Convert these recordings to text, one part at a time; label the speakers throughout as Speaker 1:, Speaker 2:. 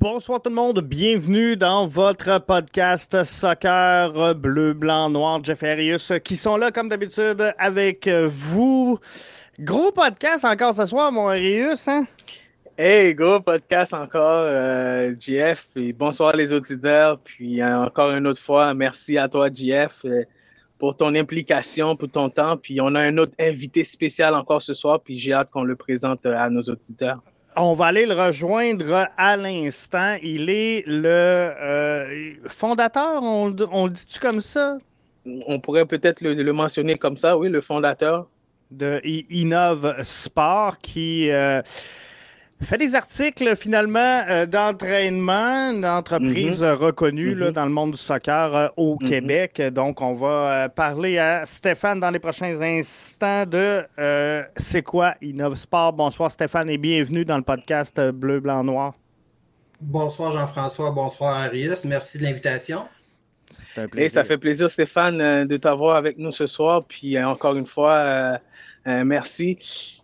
Speaker 1: Bonsoir tout le monde, bienvenue dans votre podcast Soccer Bleu, Blanc, Noir, Jeff Arius, qui sont là comme d'habitude avec vous. Gros podcast encore ce soir, mon Arius, hein?
Speaker 2: Hey, gros podcast encore, euh, Jeff, et bonsoir les auditeurs, puis euh, encore une autre fois, merci à toi, Jeff, euh, pour ton implication, pour ton temps, puis on a un autre invité spécial encore ce soir, puis j'ai hâte qu'on le présente à nos auditeurs.
Speaker 1: On va aller le rejoindre à l'instant. Il est le euh, fondateur, on, le dit-tu comme ça?
Speaker 2: On pourrait peut-être le, mentionner comme ça, oui, le fondateur.
Speaker 1: De Innove Sport qui. Euh, fait des articles finalement euh, d'entraînement d'entreprises mhm. reconnues là, mhm. dans le monde du soccer euh, au mhm. Québec. Donc, on va euh, parler à Stéphane dans les prochains instants de C'est quoi Innov Sport? Bonsoir Stéphane et bienvenue dans le podcast Bleu, Blanc, Noir.
Speaker 3: Bonsoir Jean-François, bonsoir Arius. Merci de l'invitation.
Speaker 2: C'est un plaisir. ça fait plaisir Stéphane de t'avoir avec nous ce soir. Puis encore une fois, merci.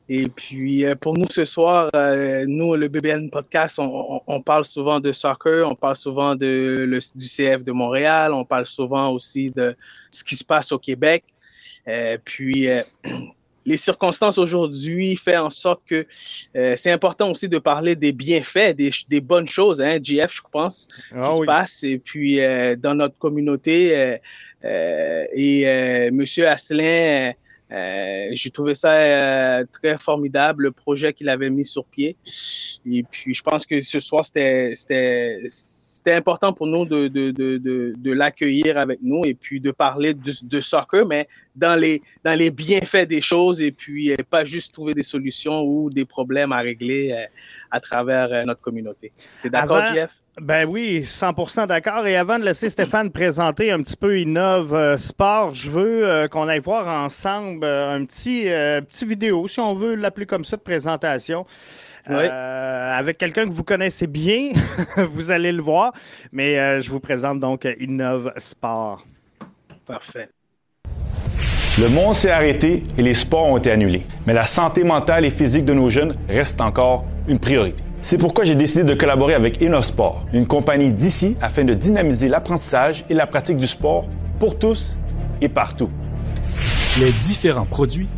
Speaker 2: Et puis, euh, pour nous ce soir, euh, nous, le BBN Podcast, on, parle souvent de soccer, on parle souvent de, le, du CF de Montréal, on parle souvent aussi de ce qui se passe au Québec. Euh, puis, les circonstances aujourd'hui font en sorte que c'est important aussi de parler des bienfaits, des, des bonnes choses, hein, GF, je pense, ah qui se passent. Et puis, dans notre communauté, et Monsieur Asselin euh, j'ai trouvé ça euh, très formidable, le projet qu'il avait mis sur pied. Et puis, je pense que ce soir, c'était important pour nous de, de, de, de, l'accueillir avec nous et puis de parler de, soccer, mais dans les, dans les bienfaits des choses et puis euh, pas juste trouver des solutions ou des problèmes à régler à travers notre communauté. T'es d'accord, Jeff?
Speaker 1: Ben oui, 100% d'accord. Et avant de laisser Stéphane présenter un petit peu Innove euh, Sport, je veux euh, qu'on aille voir ensemble euh, un petit, petit vidéo, si on veut l'appeler comme ça, de présentation. avec quelqu'un que vous connaissez bien, vous allez le voir. Mais je vous présente donc Innove Sport.
Speaker 2: Parfait.
Speaker 4: Le monde s'est arrêté et les sports ont été annulés. Mais la santé mentale et physique de nos jeunes reste encore une priorité. C'est pourquoi j'ai décidé de collaborer avec InnoSport, une compagnie d'ici afin de dynamiser l'apprentissage et la pratique du sport pour tous et partout.
Speaker 5: Les différents produits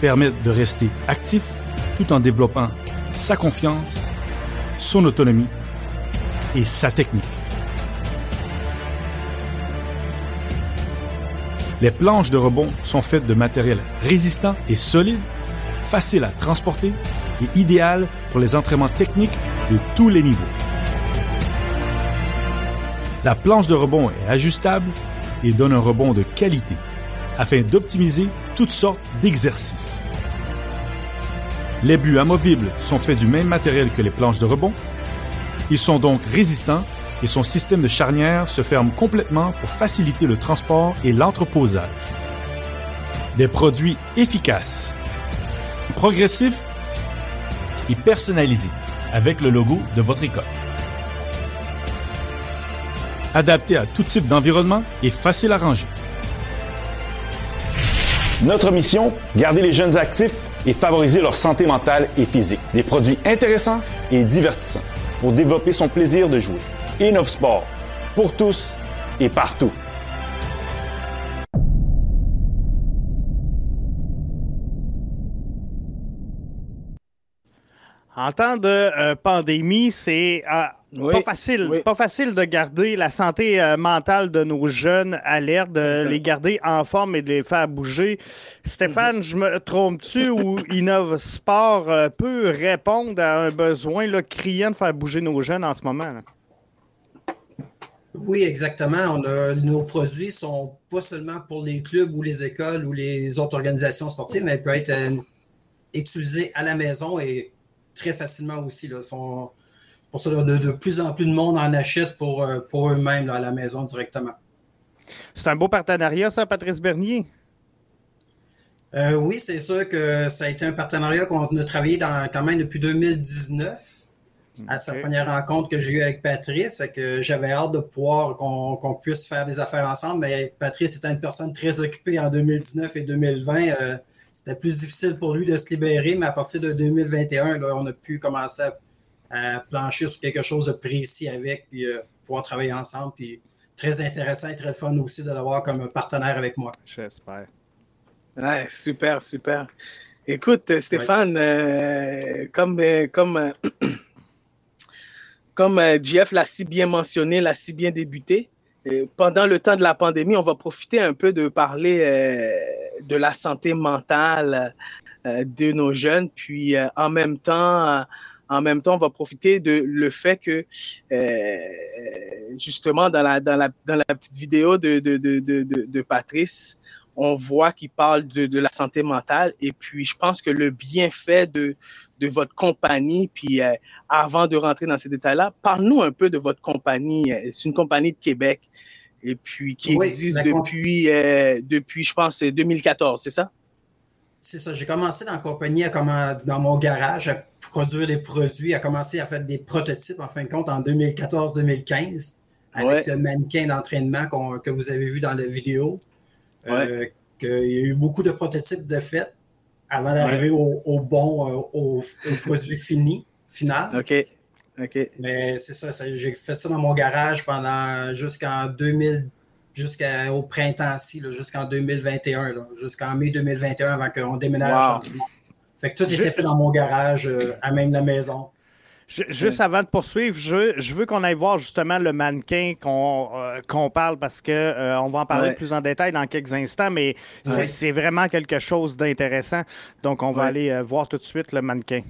Speaker 5: permettent de rester actif tout en développant sa confiance, son autonomie et sa technique. Les planches de rebond sont faites de matériel résistant et solide, facile à transporter et idéal pour les entraînements techniques de tous les niveaux. La planche de rebond est ajustable et donne un rebond de qualité afin d'optimiser toutes sortes d'exercices. Les buts amovibles sont faits du même matériel que les planches de rebond. Ils sont donc résistants et son système de charnière se ferme complètement pour faciliter le transport et l'entreposage. Des produits efficaces, progressifs et personnalisé avec le logo de votre école. Adapté à tout type d'environnement et facile à ranger.
Speaker 4: Notre mission, garder les jeunes actifs et favoriser leur santé mentale et physique. Des produits intéressants et divertissants pour développer son plaisir de jouer. Innov Sport, pour tous et partout.
Speaker 1: En temps de euh, pandémie, c'est euh, pas facile, pas facile de garder la santé euh, mentale de nos jeunes à l'air, de les garder en forme et de les faire bouger. Stéphane, mhm. je me trompe-tu ou Innove Sport peut répondre à un besoin là, criant de faire bouger nos jeunes en ce moment?
Speaker 3: Oui, exactement. nos produits sont pas seulement pour les clubs ou les écoles ou les autres organisations sportives, mais peuvent être utilisés à la maison et très facilement aussi. Là. pour ça, de, de, plus en plus de monde en achète pour, euh, pour eux-mêmes à la maison directement.
Speaker 1: C'est un beau partenariat, ça, Patrice Bernier?
Speaker 3: Euh, oui, c'est sûr que ça a été un partenariat qu'on a travaillé dans, quand même depuis 2019 à sa première rencontre que j'ai eue avec Patrice. que j'avais hâte de pouvoir qu'on puisse faire des affaires ensemble. Mais Patrice était une personne très occupée en 2019 et 2020. Euh, c'était plus difficile pour lui de se libérer, mais à partir de 2021, là, on a pu commencer à, plancher sur quelque chose de précis avec, puis euh, pouvoir travailler ensemble. Puis très intéressant et très fun aussi de l'avoir comme partenaire avec moi.
Speaker 1: J'espère.
Speaker 2: Ouais, super, super. Écoute, Stéphane, euh, comme, euh, comme, euh, comme Jeff l'a si bien mentionné, l'a si bien débuté, pendant le temps de la pandémie, on va profiter un peu de parler de la santé mentale de nos jeunes, puis en même temps, en même temps, on va profiter de le fait que, justement, dans la, dans la, dans la petite vidéo de, de, de, de Patrice, on voit qu'il parle de, la santé mentale. Et puis, je pense que le bienfait de, de votre compagnie, puis euh, avant de rentrer dans ces détails-là, parle-nous un peu de votre compagnie. Euh, c'est une compagnie de Québec, et puis qui existe depuis, euh, depuis, je pense, 2014, c'est ça?
Speaker 3: C'est ça. J'ai commencé dans la compagnie, à, dans mon garage, à produire des produits, à commencer à faire des prototypes, en fin de compte, en 2014-2015, avec le mannequin d'entraînement que vous avez vu dans la vidéo. Euh, qu'il y a eu beaucoup de prototypes de fait avant d'arriver au, bon, euh, au, produit fini, final.
Speaker 2: OK. OK.
Speaker 3: Mais c'est ça, j'ai fait ça dans mon garage pendant jusqu'en 2000, jusqu'au printemps-ci, jusqu'en 2021, jusqu'en mai 2021 avant qu'on déménage wow. Fait que tout était fait dans mon garage, euh, à même la maison
Speaker 1: juste avant de poursuivre, je, veux qu'on aille voir justement le mannequin qu'on euh, parle parce qu'on euh, on va en parler plus en détail dans quelques instants, mais c'est vraiment quelque chose d'intéressant. Donc, on va aller euh, voir tout de suite le mannequin.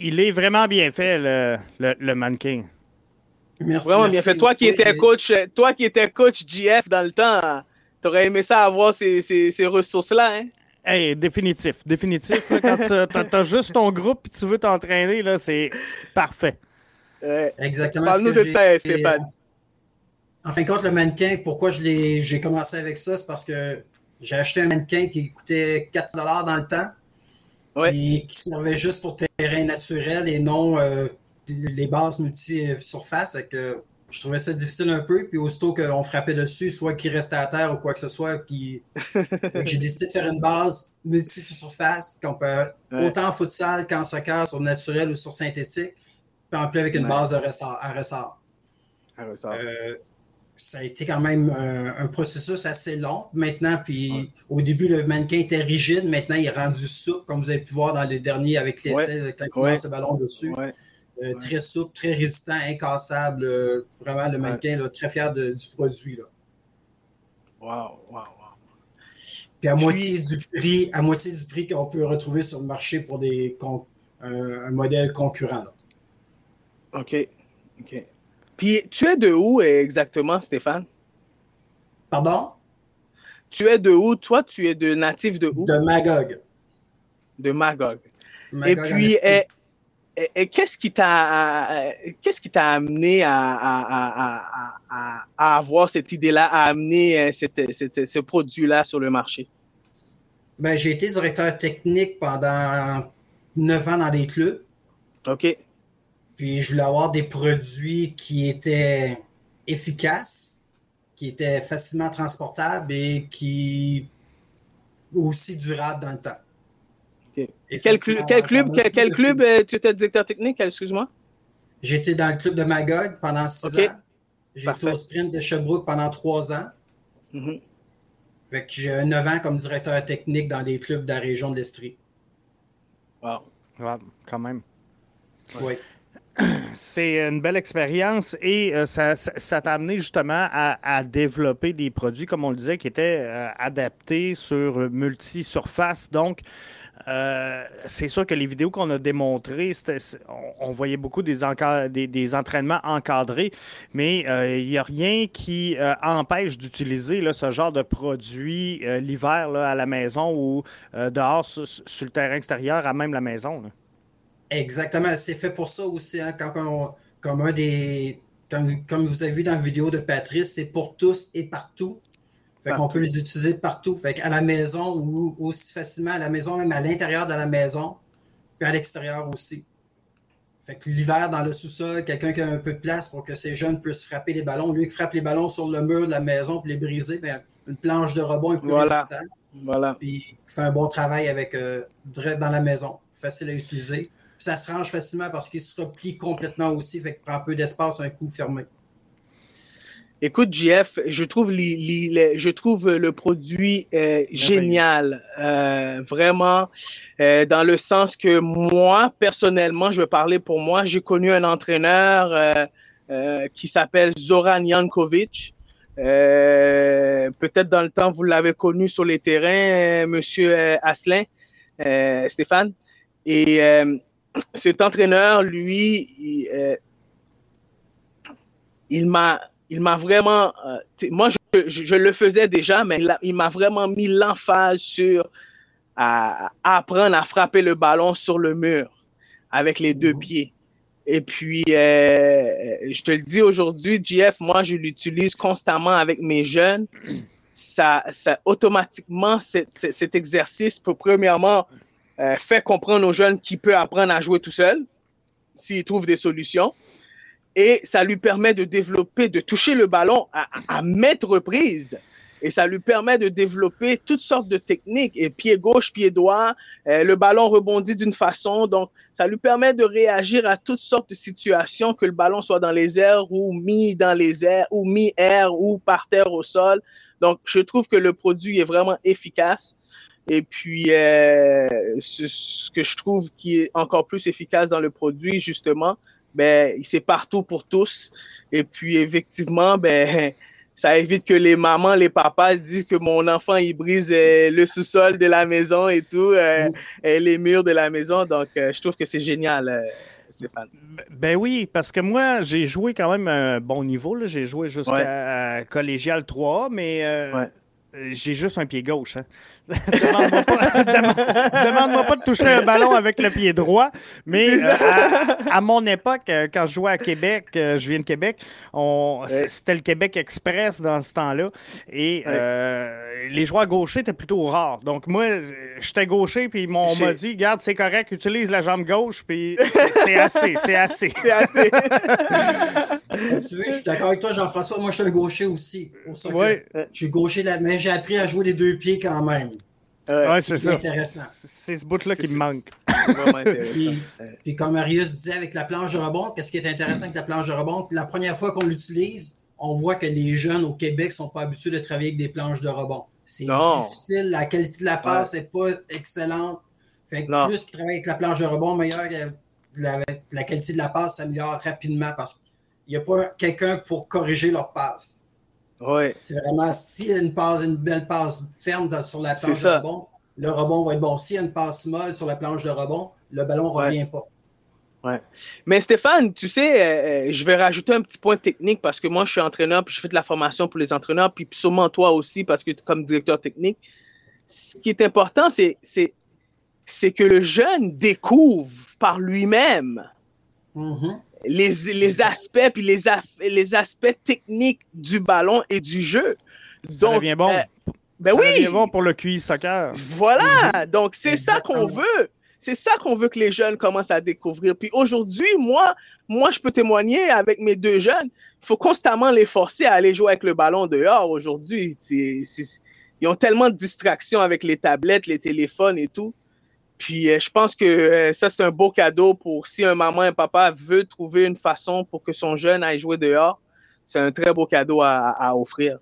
Speaker 1: Il est vraiment bien fait, le, le, mannequin.
Speaker 2: Merci. Vraiment bien fait. Toi qui étais coach, toi qui étais coach GF dans le temps, tu aurais aimé ça avoir ces, ces, ressources-là, hein?
Speaker 1: Hey, définitif, définitif. quand tu as, juste ton groupe et tu veux t'entraîner, là, c'est parfait.
Speaker 3: Exactement.
Speaker 2: Parle-nous de ça, Stéphane.
Speaker 3: En fin de compte, le mannequin, pourquoi j'ai commencé avec ça, c'est parce que j'ai acheté un mannequin qui coûtait 4 dans le temps et qui servait juste pour terrain naturel et non euh, les bases multi-surface. Que je trouvais ça difficile un peu. Puis aussitôt qu'on frappait dessus, soit qu'il restait à terre ou quoi que ce soit, puis j'ai décidé de faire une base multi-surface qu'on peut autant en futsal qu'en soccer, sur naturel ou sur synthétique, puis en plus avec une base de ressort, à ressort. À ressort. Euh, ça a été quand même euh, un, processus assez long maintenant. Puis au début, le mannequin était rigide. Maintenant, il est rendu souple, comme vous avez pu voir dans les derniers avec l'essai, quand il lance le ballon dessus. Euh, très souple, très résistant, incassable. Euh, vraiment, le mannequin, là, très fier du produit. Là.
Speaker 2: Wow, wow, wow.
Speaker 3: Puis à moitié du prix, à moitié du prix qu'on peut retrouver sur le marché pour des un modèle concurrent.
Speaker 2: OK. OK. Puis, tu es de où exactement, Stéphane?
Speaker 3: Pardon?
Speaker 2: Tu es de où? Toi, tu es de natif de où?
Speaker 3: De Magog.
Speaker 2: De Magog. et puis, et, qu'est-ce qui t'a qu'est-ce qui t'a amené à, avoir cette idée-là, à amener euh, ce produit-là sur le marché?
Speaker 3: Ben, j'ai été directeur technique pendant neuf ans dans des clubs.
Speaker 2: OK.
Speaker 3: Puis je voulais avoir des produits qui étaient efficaces, qui étaient facilement transportables et qui aussi durables dans le temps.
Speaker 2: quel, club, quel, club euh, tu étais directeur technique, excuse-moi?
Speaker 3: J'étais dans le club de Magog pendant six ans. J'ai été au sprint de Sherbrooke pendant trois ans. Mm-hmm. Fait que j'ai neuf ans comme directeur technique dans des clubs de la région de l'Estrie.
Speaker 2: Wow.
Speaker 1: quand même.
Speaker 3: Oui.
Speaker 1: C'est une belle expérience et euh, ça, t'a amené justement à, développer des produits, comme on le disait, qui étaient euh, adaptés sur multi-surface. Donc, euh, c'est sûr que les vidéos qu'on a démontrées, on, voyait beaucoup des, des, entraînements encadrés, mais il n'y a rien qui empêche d'utiliser ce genre de produit l'hiver à la maison ou dehors sur, le terrain extérieur, à même la maison.
Speaker 3: Exactement, c'est fait pour ça aussi. Hein, quand comme un des. Comme, vous avez vu dans la vidéo de Patrice, c'est pour tous et partout. Fait qu'on peut les utiliser partout. Fait qu'à la maison ou aussi facilement à la maison, même à l'intérieur de la maison, puis à l'extérieur aussi. Fait que l'hiver, dans le sous-sol, quelqu'un qui a un peu de place pour que ces jeunes puissent frapper les ballons. Lui qui frappe les ballons sur le mur de la maison pour les briser, bien, une planche de rebond un peu
Speaker 2: voilà. Voilà.
Speaker 3: Puis fait un bon travail avec euh, dans la maison. Facile à utiliser ça se range facilement parce qu'il se replie complètement aussi, fait qu'il prend un peu d'espace un coup fermé.
Speaker 2: Écoute, JF, je trouve, je trouve le produit euh, génial, euh, vraiment, euh, dans le sens que moi, personnellement, je vais parler pour moi, j'ai connu un entraîneur qui s'appelle Zoran Jankovic. Peut-être dans le temps, vous l'avez connu sur les terrains, Monsieur Asselin, Stéphane. Et cet entraîneur, lui, il, euh, m'a il m'a vraiment. Euh, moi, je, le faisais déjà, mais il, m'a vraiment mis l'emphase sur à, apprendre à frapper le ballon sur le mur avec les deux mhm. pieds. Et puis, euh, je te le dis aujourd'hui, JF, moi, je l'utilise constamment avec mes jeunes. Ça, ça automatiquement, cet exercice peut premièrement euh, fait comprendre aux jeunes qu'il peut apprendre à jouer tout seul s'il trouve des solutions. Et ça lui permet de développer, de toucher le ballon à, à maintes reprises. Et ça lui permet de développer toutes sortes de techniques. Et pied gauche, pied droit, euh, le ballon rebondit d'une façon. Donc, ça lui permet de réagir à toutes sortes de situations, que le ballon soit dans les airs ou mis dans les airs, ou mis air ou par terre au sol. Donc, je trouve que le produit est vraiment efficace. Et puis, euh, ce, que je trouve qui est encore plus efficace dans le produit, justement, ben, c'est partout pour tous. Et puis, effectivement, ben, ça évite que les mamans, les papas disent que mon enfant, il brise euh, le sous-sol de la maison et tout, euh, et les murs de la maison. Donc, je trouve que c'est génial. Stéphane.
Speaker 1: Ben oui, parce que moi, j'ai joué quand même un bon niveau. J'ai joué jusqu'à collégial 3, mais j'ai juste un pied gauche. Hein. Demande-moi pas, de toucher un ballon avec le pied droit. Mais euh, à, mon époque, euh, quand je jouais à Québec, euh, je viens de Québec, c'était le Québec Express dans ce temps-là. Et les joueurs gauchers étaient plutôt rares. Donc moi, j'étais gaucher, puis on m'a dit, garde, c'est correct, utilise la jambe gauche, puis c'est assez, c'est assez.
Speaker 2: C'est assez.
Speaker 3: Tu veux, je suis d'accord avec toi, Jean-François. Moi, je suis un gaucher aussi. Je suis gaucher, mais j'ai appris à jouer les deux pieds quand même.
Speaker 1: Ouais, c'est ça. intéressant. C'est ce bout-là qui me manque.
Speaker 3: puis, comme Marius disait avec la planche de rebond, qu'est-ce qui est intéressant avec la planche de rebond? La première fois qu'on l'utilise, on voit que les jeunes au Québec ne sont pas habitués de travailler avec des planches de rebond. C'est difficile, la qualité de la passe n'est pas excellente. Fait que plus qu'ils travaillent avec la planche de rebond, meilleur la, la qualité de la passe s'améliore rapidement parce n'y a pas quelqu'un pour corriger leur passe. C'est vraiment si y a une passe, une belle passe ferme sur la planche de rebond, le rebond va être bon. S'il y a une passe molle sur la planche de rebond, le ballon ne revient pas.
Speaker 2: Ouais. Mais Stéphane, tu sais, euh, euh, je vais rajouter un petit point technique parce que moi, je suis entraîneur, puis je fais de la formation pour les entraîneurs, puis sûrement toi aussi, parce que comme directeur technique. Ce qui est important, c'est, c'est, que le jeune découvre par lui-même. Mm-hmm les, les aspects puis les, les aspects techniques du ballon et du jeu.
Speaker 1: Ça devient bon. Euh, ben ça oui. bon pour le QI soccer.
Speaker 2: Voilà. Mhm. Donc, c'est ça qu'on veut. C'est ça qu'on veut que les jeunes commencent à découvrir. Puis aujourd'hui, moi, moi, je peux témoigner avec mes deux jeunes. Il faut constamment les forcer à aller jouer avec le ballon dehors aujourd'hui. Ils ont tellement de distractions avec les tablettes, les téléphones et tout. Puis euh, je pense que euh, ça, c'est un beau cadeau pour si un maman et un papa veut trouver une façon pour que son jeune aille jouer dehors. C'est un très beau cadeau à, offrir.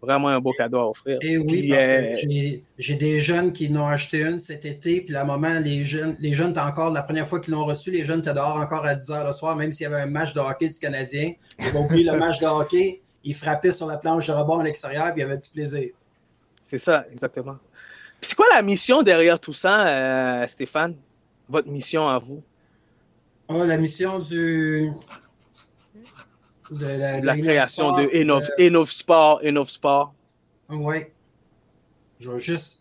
Speaker 2: vraiment un beau cadeau à offrir.
Speaker 3: Et oui, parce que j'ai des jeunes qui n'ont acheté une cet été, puis à un moment, les jeunes, les jeunes, encore, la première fois qu'ils l'ont reçu, les jeunes étaient dehors encore à 10 h le soir, même s'il y avait un match de hockey du Canadien. Ils ont oublié le match de hockey, ils frappaient sur la planche de rebond à l'extérieur, puis il y avait du plaisir.
Speaker 2: C'est ça, exactement. C'est quoi la mission derrière tout ça, euh, Stéphane? Votre mission à vous?
Speaker 3: Oh, la mission du.
Speaker 2: De la, création de Innov, Sport, Sport.
Speaker 3: Oui. Je veux juste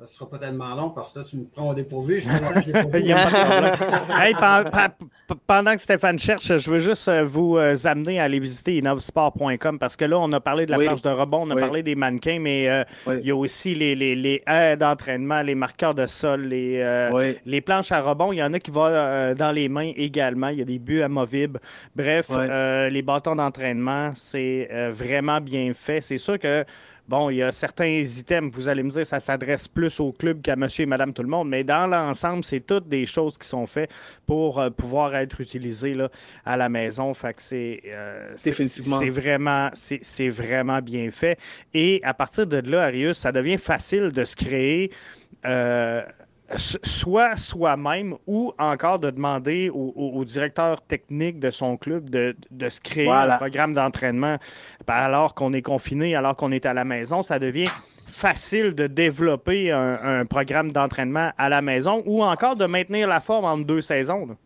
Speaker 3: ça ne sera pas tellement long parce que là, tu me prends au dépourvu. Je
Speaker 1: pendant que Stéphane cherche, je veux juste euh, vous euh, amener à aller visiter innovsport.com parce que là, on a parlé de la planche de rebond, on a parlé des mannequins, mais euh, il y a aussi les, les, les aides d'entraînement, les marqueurs de sol, les, les planches à rebond. Il y en a qui vont dans les mains également. Il y a des buts amovibles. Bref, les bâtons d'entraînement, c'est vraiment bien fait. C'est sûr que Bon, il y a certains items, vous allez me dire, ça s'adresse plus au club qu'à monsieur et madame tout le monde, mais dans l'ensemble, c'est toutes des choses qui sont faites pour euh, pouvoir être utilisées là, à la maison. Fait que c'est, euh, c'est vraiment, c'est vraiment bien fait. Et à partir de là, Arius, ça devient facile de se créer. Euh, soit soi-même ou encore de demander au, directeur technique de son club de, se créer un programme d'entraînement alors qu'on est confiné, alors qu'on est à la maison. Ça devient facile de développer un, programme d'entraînement à la maison ou encore de maintenir la forme en deux saisons.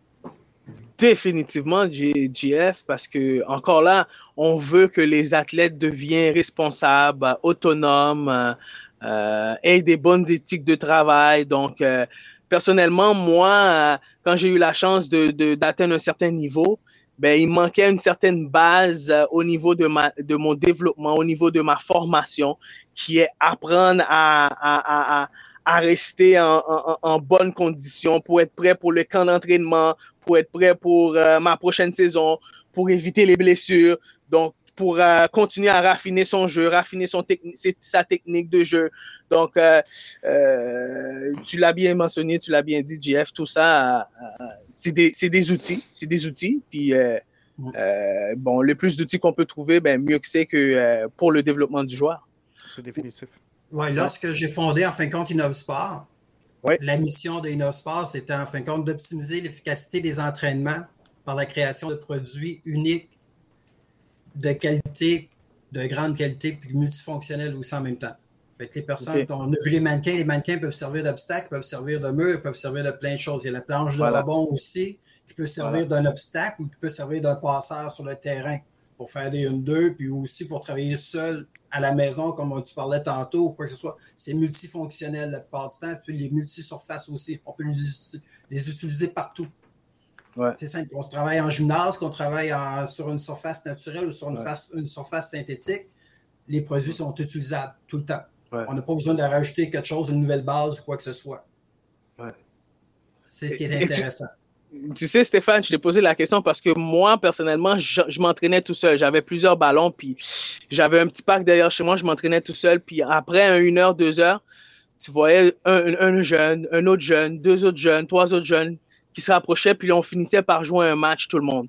Speaker 2: Définitivement, GF, parce que encore là, on veut que les athlètes deviennent responsables, autonomes, euh, des bonnes éthiques de travail. Donc, euh, personnellement, moi, euh, quand j'ai eu la chance d'atteindre de, un certain niveau, ben, il manquait une certaine base au niveau de, ma, de mon développement, au niveau de ma formation, qui est apprendre à, à, à, à rester en, en, en, bonne condition pour être prêt pour le camp d'entraînement, pour être prêt pour ma prochaine saison, pour éviter les blessures. Donc, pour euh, continuer à raffiner son jeu, raffiner son sa technique de jeu. Donc, euh, euh, tu l'as bien mentionné, tu l'as bien dit, JF, tout ça, c'est des, des, outils. C'est des outils. Puis, bon, le plus d'outils qu'on peut trouver, ben, mieux que c'est que pour le développement du joueur.
Speaker 1: C'est définitif.
Speaker 3: Oui, lorsque j'ai fondé, en fin de compte, InnovSport, ouais. la mission de InnovSport, c'était en fin de compte d'optimiser l'efficacité des entraînements par la création de produits uniques de qualité, de grande qualité, puis multifonctionnel aussi en même temps. Fait les personnes, on a vu les mannequins, les mannequins peuvent servir d'obstacle, peuvent servir de mur, peuvent servir de plein de choses. Il y a la planche de rebond aussi, qui peut servir d'un obstacle ou qui peut servir d'un passeur sur le terrain pour faire des 1-2, puis aussi pour travailler seul à la maison, comme tu parlais tantôt, ou quoi que ce soit. C'est multifonctionnel la plupart du temps, puis les multisurfaces aussi. On peut les utiliser partout. C'est simple. On se travaille en gymnase, qu'on travaille sur une surface naturelle ou sur une, une, surface synthétique, les produits sont utilisables tout le temps. On n'a pas besoin de rajouter quelque chose, une nouvelle base ou quoi que ce soit. C'est ce qui est intéressant.
Speaker 2: Tu, sais, Stéphane, je t'ai posé la question parce que moi, personnellement, je, m'entraînais tout seul. J'avais plusieurs ballons, puis j'avais un petit parc derrière chez moi, je m'entraînais tout seul. Puis après une heure, deux heures, tu voyais un jeune, un autre jeune, deux autres jeunes, trois autres jeunes qui se rapprochaient, puis on finissait par jouer un match, tout le monde.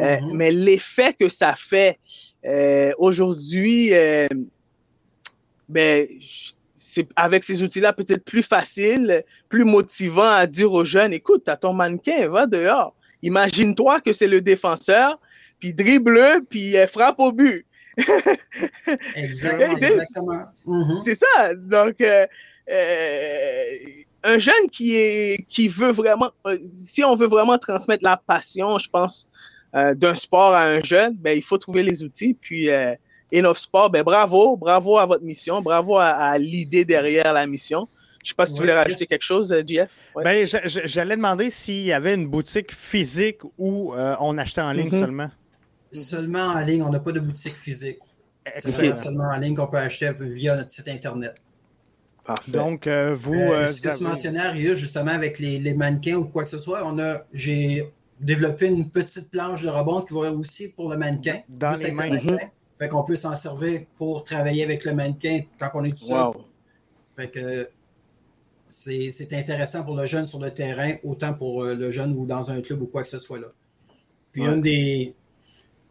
Speaker 2: Euh, mhm. mais l'effet que ça fait euh, aujourd'hui, euh, ben, c'est avec ces outils-là peut-être plus facile, plus motivant à dire aux jeunes, écoute, t'as ton mannequin, va dehors. Imagine-toi que c'est le défenseur, puis dribble, puis frappe au but.
Speaker 3: exactement. exactement.
Speaker 2: Mhm. C'est ça. Donc, un jeune qui est qui veut vraiment, euh, si on veut vraiment transmettre la passion, je pense, euh, d'un sport à un jeune, ben il faut trouver les outils. Puis euh, Sport, ben bravo, bravo à votre mission, bravo à, l'idée derrière la mission. Je ne sais pas si tu voulais rajouter quelque chose, JF.
Speaker 1: Ben, j'allais demander s'il y avait une boutique physique ou on achetait en ligne mm-hmm. seulement.
Speaker 3: Seulement en ligne, on n'a pas de boutique physique. C'est seulement en ligne qu'on peut acheter via notre site Internet.
Speaker 1: Donc, euh, vous.
Speaker 3: Euh, euh, ce que tu mentionnais, justement, avec les, mannequins ou quoi que ce soit, on a, j'ai développé une petite planche de rebond qui va aussi pour le mannequin.
Speaker 1: Dans les mains.
Speaker 3: Fait qu'on peut s'en servir pour travailler avec le mannequin quand on est tout seul. Fait que c'est intéressant pour le jeune sur le terrain, autant pour le jeune ou dans un club ou quoi que ce soit là. Puis une des.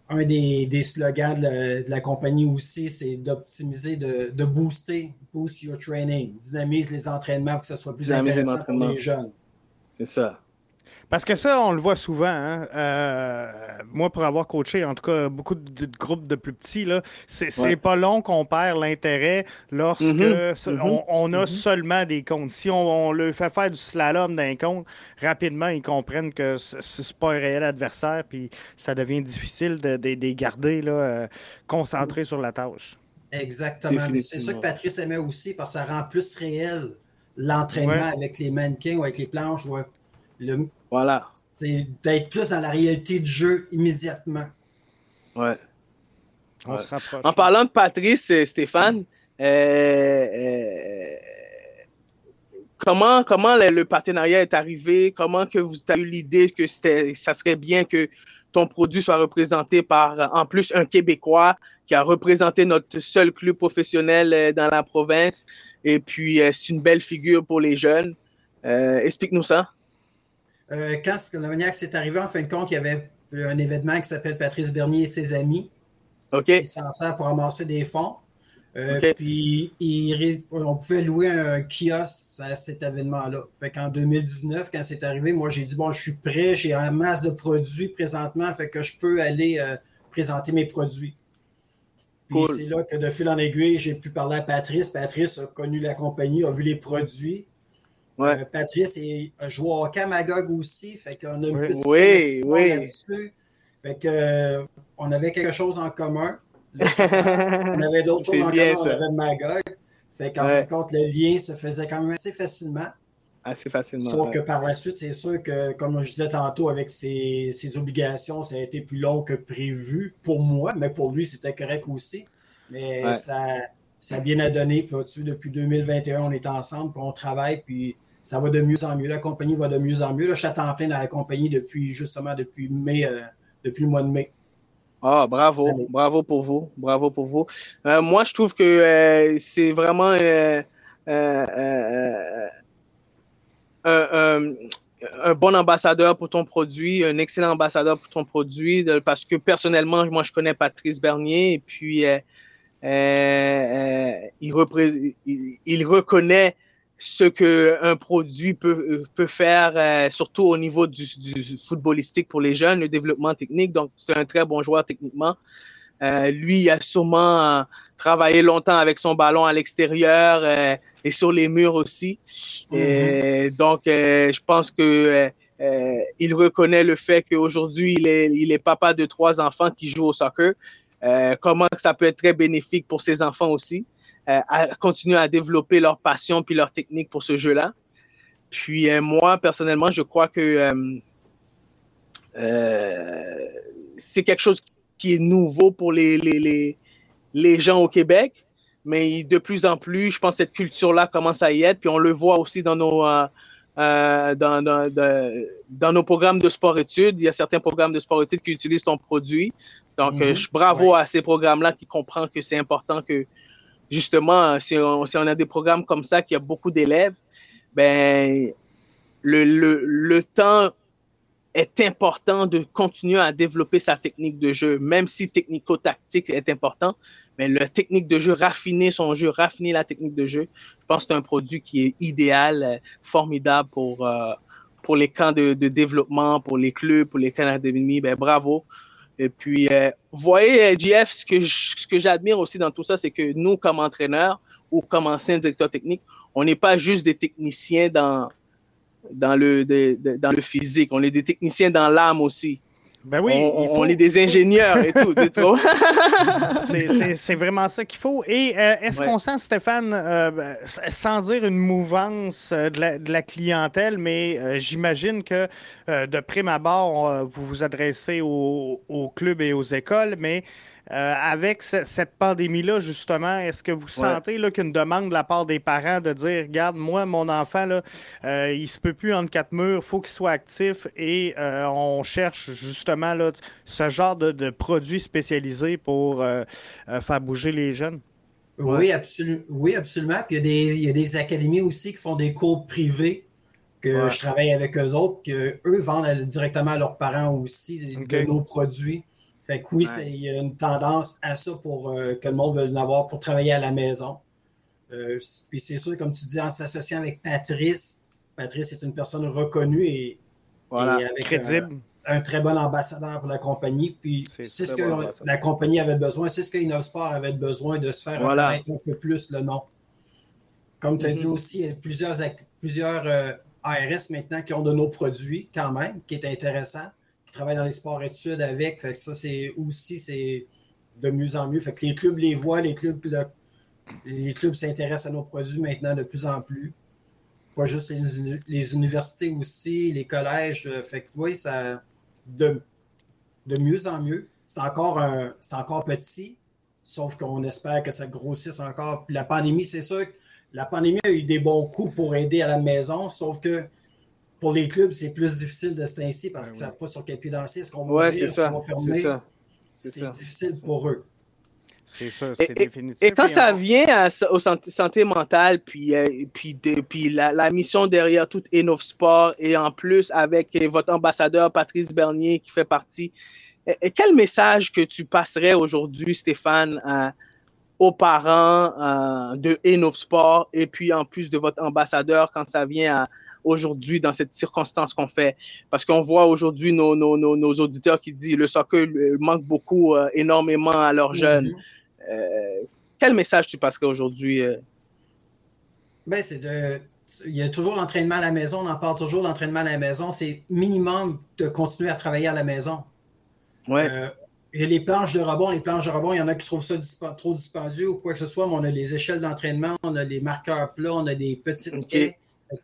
Speaker 3: Un des, des slogans de la, compagnie aussi, c'est d'optimiser, de, de, booster, boost your training, dynamise les entraînements pour que ce soit plus intéressant pour les jeunes.
Speaker 2: C'est ça.
Speaker 1: Parce que ça, on le voit souvent. Hein. Euh, moi, pour avoir coaché, en tout cas, beaucoup de, groupes de plus petits, c'est pas long qu'on perd l'intérêt lorsque mhm. Mhm. on, a mhm. seulement des comptes. Si on, leur fait faire du slalom d'un compte, rapidement, ils comprennent que c'est pas un réel adversaire, puis ça devient difficile de, les garder là, euh, concentrés sur la tâche.
Speaker 3: Exactement. C'est ça que Patrice aimait aussi, parce que ça rend plus réel l'entraînement avec les mannequins ou avec les planches. Le,
Speaker 2: voilà.
Speaker 3: C'est d'être plus dans la réalité du jeu immédiatement.
Speaker 2: Ouais. On se rapproche. En parlant de Patrice, euh, Stéphane, euh, euh, comment, comment le, partenariat est arrivé? Comment que vous avez eu l'idée que ça serait bien que ton produit soit représenté par, en plus, un Québécois qui a représenté notre seul club professionnel dans la province? Et puis, c'est une belle figure pour les jeunes. Explique-nous ça.
Speaker 3: Euh, quand le maniaque s'est arrivé, en fin de compte, il y avait un événement qui s'appelle Patrice Bernier et ses amis.
Speaker 2: OK.
Speaker 3: Ils s'en sert pour amasser des fonds. Euh, puis on pouvait louer un kiosque à cet événement-là. Fait qu'en 2019, quand c'est arrivé, moi j'ai dit bon, je suis prêt, j'ai un masse de produits présentement, fait que je peux aller euh, présenter mes produits. Puis c'est là que de fil en aiguille, j'ai pu parler à Patrice. Patrice a connu la compagnie, a vu les produits. Euh, Patrice est, a joué au Camagog aussi, fait qu'on a une petite
Speaker 2: oui, oui. là-dessus.
Speaker 3: Fait que, euh, on avait quelque chose en commun. on avait d'autres choses en commun, on avait Magog. Fait qu'en fin de compte, le lien se faisait quand même assez facilement.
Speaker 2: Assez facilement.
Speaker 3: Sauf que par la suite, c'est sûr que, comme je disais tantôt, avec ses, obligations, ça a été plus long que prévu pour moi, mais pour lui, c'était correct aussi. Mais ça, ça a bien à donner. Puis, depuis 2021, on est ensemble, puis on travaille, puis ça va de mieux en mieux. La compagnie va de mieux en mieux. Là, je suis à temps plein dans la compagnie depuis justement depuis mai, euh, depuis le mois de mai.
Speaker 2: Ah, bravo, bravo pour vous, bravo pour vous. Euh, moi, je trouve que euh, c'est vraiment un, bon ambassadeur pour ton produit, un excellent ambassadeur pour ton produit, parce que personnellement, moi, je connais Patrice Bernier et puis il, il, reconnaît ce qu'un produit peut, peut faire, euh, surtout au niveau du, du, footballistique pour les jeunes, le développement technique. Donc, c'est un très bon joueur techniquement. Euh, lui, il a sûrement travaillé longtemps avec son ballon à l'extérieur euh, et sur les murs aussi. et mm-hmm. donc, euh, je pense que il reconnaît le fait qu'aujourd'hui, il est, il est papa de trois enfants qui jouent au soccer. comment ça peut être très bénéfique pour ses enfants aussi. Euh, à continuer à développer leur passion puis leur technique pour ce jeu-là. Puis euh, moi, personnellement, je crois que euh, c'est quelque chose qui est nouveau pour les, les, les, gens au Québec, mais de plus en plus, je pense que cette culture-là commence à y être, puis on le voit aussi dans nos, dans, dans, dans, nos programmes de sport-études. Il y a certains programmes de sport-études qui utilisent ton produit. Donc, mm-hmm. bravo à ces programmes-là qui comprennent que c'est important que justement, si on, a des programmes comme ça, qui a beaucoup d'élèves, ben, le, le, temps est important de continuer à développer sa technique de jeu, même si technico-tactique est important. Mais la technique de jeu, raffiner son jeu, raffiner la technique de jeu, je pense que c'est un produit qui est idéal, formidable pour, euh, pour les camps de, de, développement, pour les clubs, pour les camps d'académie. Ben, bravo. Et puis, euh, voyez, ce que, ce que j'admire aussi dans tout ça, c'est que nous, comme entraîneurs ou comme anciens directeurs techniques, on n'est pas juste des techniciens dans, le, dans le physique, on est des techniciens dans l'âme aussi.
Speaker 1: Ben oui,
Speaker 2: on, est des ingénieurs et tout,
Speaker 1: c'est vraiment ça qu'il faut. Et euh, est-ce qu'on sent, Stéphane, euh, ben, sans dire une mouvance euh, de la, clientèle, mais j'imagine que de prime abord, vous vous adressez aux, aux, clubs et aux écoles, mais euh, avec cette pandémie-là, justement, est-ce que vous sentez qu'une demande de la part des parents de dire Regarde, moi, mon enfant, là, euh, il se peut plus entre quatre murs, il faut qu'il soit actif et euh, on cherche justement là, ce genre de, produits spécialisés pour faire bouger les jeunes?
Speaker 3: Oui, absolument. Oui, absolument. Puis il y, a des, académies aussi qui font des cours privés que je travaille avec eux autres, qu'eux vendent directement à leurs parents aussi de nos produits. Fait que oui, il y a une tendance à ça pour que le monde veuille en avoir pour travailler à la maison. puis c'est sûr, comme tu dis, en s'associant avec Patrice, Patrice est une personne reconnue et,
Speaker 1: avec, crédible
Speaker 3: un très bon ambassadeur pour la compagnie. Puis c'est ce que la compagnie avait besoin, c'est ce que Innosport avait besoin de se faire reconnaître un peu plus le nom. Comme tu as dit mm-hmm. aussi, il y a plusieurs, plusieurs euh, ARS maintenant qui ont de nos produits quand même, qui est intéressant, qui travaillent dans les sports études avec. ça, c'est aussi de mieux en mieux. Fait que les clubs les voient, les clubs, les clubs s'intéressent à nos produits maintenant de plus en plus. Pas juste les, universités aussi, les collèges. Fait que oui, ça de, de mieux en mieux. C'est encore, encore petit, sauf qu'on espère que ça grossisse encore. La pandémie, c'est sûr que la pandémie a eu des bons coups pour aider à la maison, sauf que pour les clubs, c'est plus difficile de se ainsi parce qu'ils ne savent pas sur quel pied danser. Est-ce qu'on va
Speaker 2: ouais, c'est ça.
Speaker 3: C'est difficile pour eux.
Speaker 1: C'est ça, c'est définitif.
Speaker 2: Et quand ça vient à, aux santé, mentale, puis, euh, puis, puis la, mission derrière tout Enough Sport, et en plus avec votre ambassadeur Patrice Bernier qui fait partie, et, quel message que tu passerais aujourd'hui, Stéphane, aux parents de Enough Sport, et puis en plus de votre ambassadeur quand ça vient aujourd'hui dans cette circonstance qu'on fait. Parce qu'on voit aujourd'hui nos, nos, nos, auditeurs qui disent le soccer manque beaucoup, euh, énormément à leurs jeunes. Euh, quel message tu passerais aujourd'hui? Euh?
Speaker 3: Ben, c'est de. Il y a toujours l'entraînement à la maison, on en parle toujours, l'entraînement à la maison. C'est minimum de continuer à travailler à la maison.
Speaker 2: Ouais. Euh,
Speaker 3: il y a les planches de rebond. Les planches de rebond, il y en a qui trouvent ça trop dispendieux ou quoi que ce soit, mais on a les échelles d'entraînement, on a les marqueurs plats, on a des petites okay.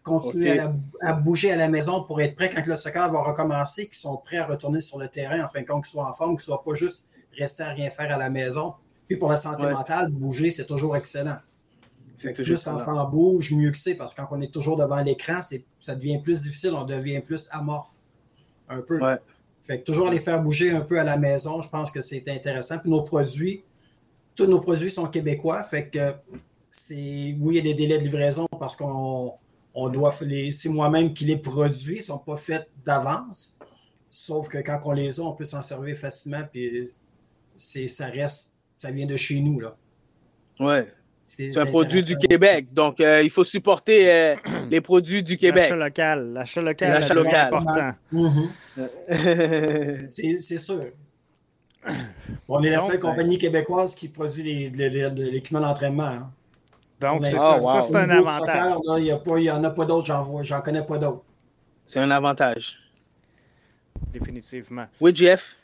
Speaker 3: Continuer à, bouger à la maison pour être prêt quand le soccer va recommencer, qui sont prêts à retourner sur le terrain, enfin, quand qu'ils soient en forme, qu'ils ne soient pas juste rester à rien faire à la maison. Puis pour la santé mentale, bouger, c'est toujours excellent. plus l'enfant bouge, mieux que c'est, parce que quand on est toujours devant l'écran, ça devient plus difficile, on devient plus amorphe. Un peu. Fait que toujours les faire bouger un peu à la maison, je pense que c'est intéressant. Puis nos produits, tous nos produits sont québécois. Fait que c'est. Oui, il y a des délais de livraison parce qu'on on doit. C'est moi-même qui les produis, ils ne sont pas faits d'avance. Sauf que quand on les a, on peut s'en servir facilement. Puis ça reste ça vient de chez nous, là.
Speaker 2: Ouais. C'est un produit du Québec. Donc, euh, il faut supporter euh, les produits du Québec.
Speaker 1: L'achat local. L'achat local.
Speaker 2: L'achat local.
Speaker 3: important. C'est sûr. On est la seule ben- compagnie québécoise qui produit de l'équipement d'entraînement. Hein.
Speaker 1: Donc, c'est ça, ça c'est un avantage.
Speaker 3: Il n'y en a pas d'autres, j'en connais pas d'autres.
Speaker 2: C'est un avantage.
Speaker 1: Définitivement.
Speaker 2: Oui, Jeff?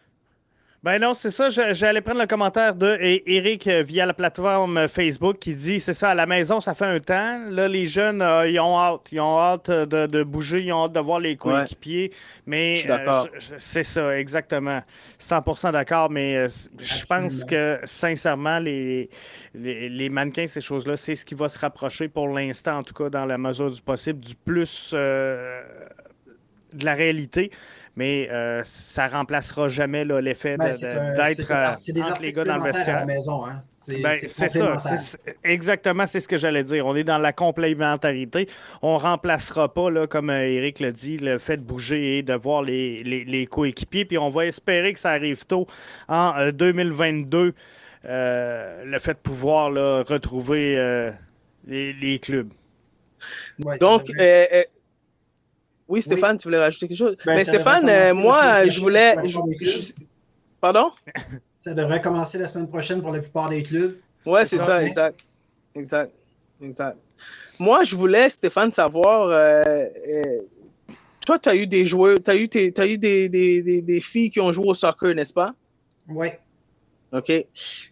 Speaker 1: Ben non, c'est ça. J'allais prendre le commentaire de Eric euh, via la plateforme Facebook qui dit c'est ça, à la maison, ça fait un temps. Là, les jeunes, euh, ils ont hâte. Ils ont hâte de, bouger, ils ont hâte de voir les coéquipiers. Mais euh, c'est ça, exactement. 100% d'accord. Mais je pense que, sincèrement, les, les, mannequins, ces choses-là, c'est ce qui va se rapprocher pour l'instant, en tout cas, dans la mesure du possible, du plus de la réalité mais euh, ça remplacera jamais l'effet ben, d'être euh, les gars dans le vestiaire.
Speaker 3: à la maison. Hein? C'est
Speaker 1: ben, ça. Exactement, c'est ce que j'allais dire. On est dans la complémentarité. On remplacera pas, là, comme Eric l'a dit, le fait de bouger et de voir les, les, coéquipiers. Puis on va espérer que ça arrive tôt en 2022. Euh, le fait de pouvoir là, retrouver les, clubs.
Speaker 2: Donc, oui, Stéphane, tu voulais rajouter quelque chose? Ben, Mais Stéphane, euh, moi, je voulais. Pardon?
Speaker 3: Ça devrait commencer la semaine prochaine pour la plupart des clubs.
Speaker 2: Ouais, c'est ça, exact. Exact. Exact. Moi, je voulais, Stéphane, savoir. Euh, euh, toi, tu as eu des joueurs, tu as eu, as eu des, des, des, filles qui ont joué au soccer, n'est-ce pas?
Speaker 3: Oui.
Speaker 2: OK.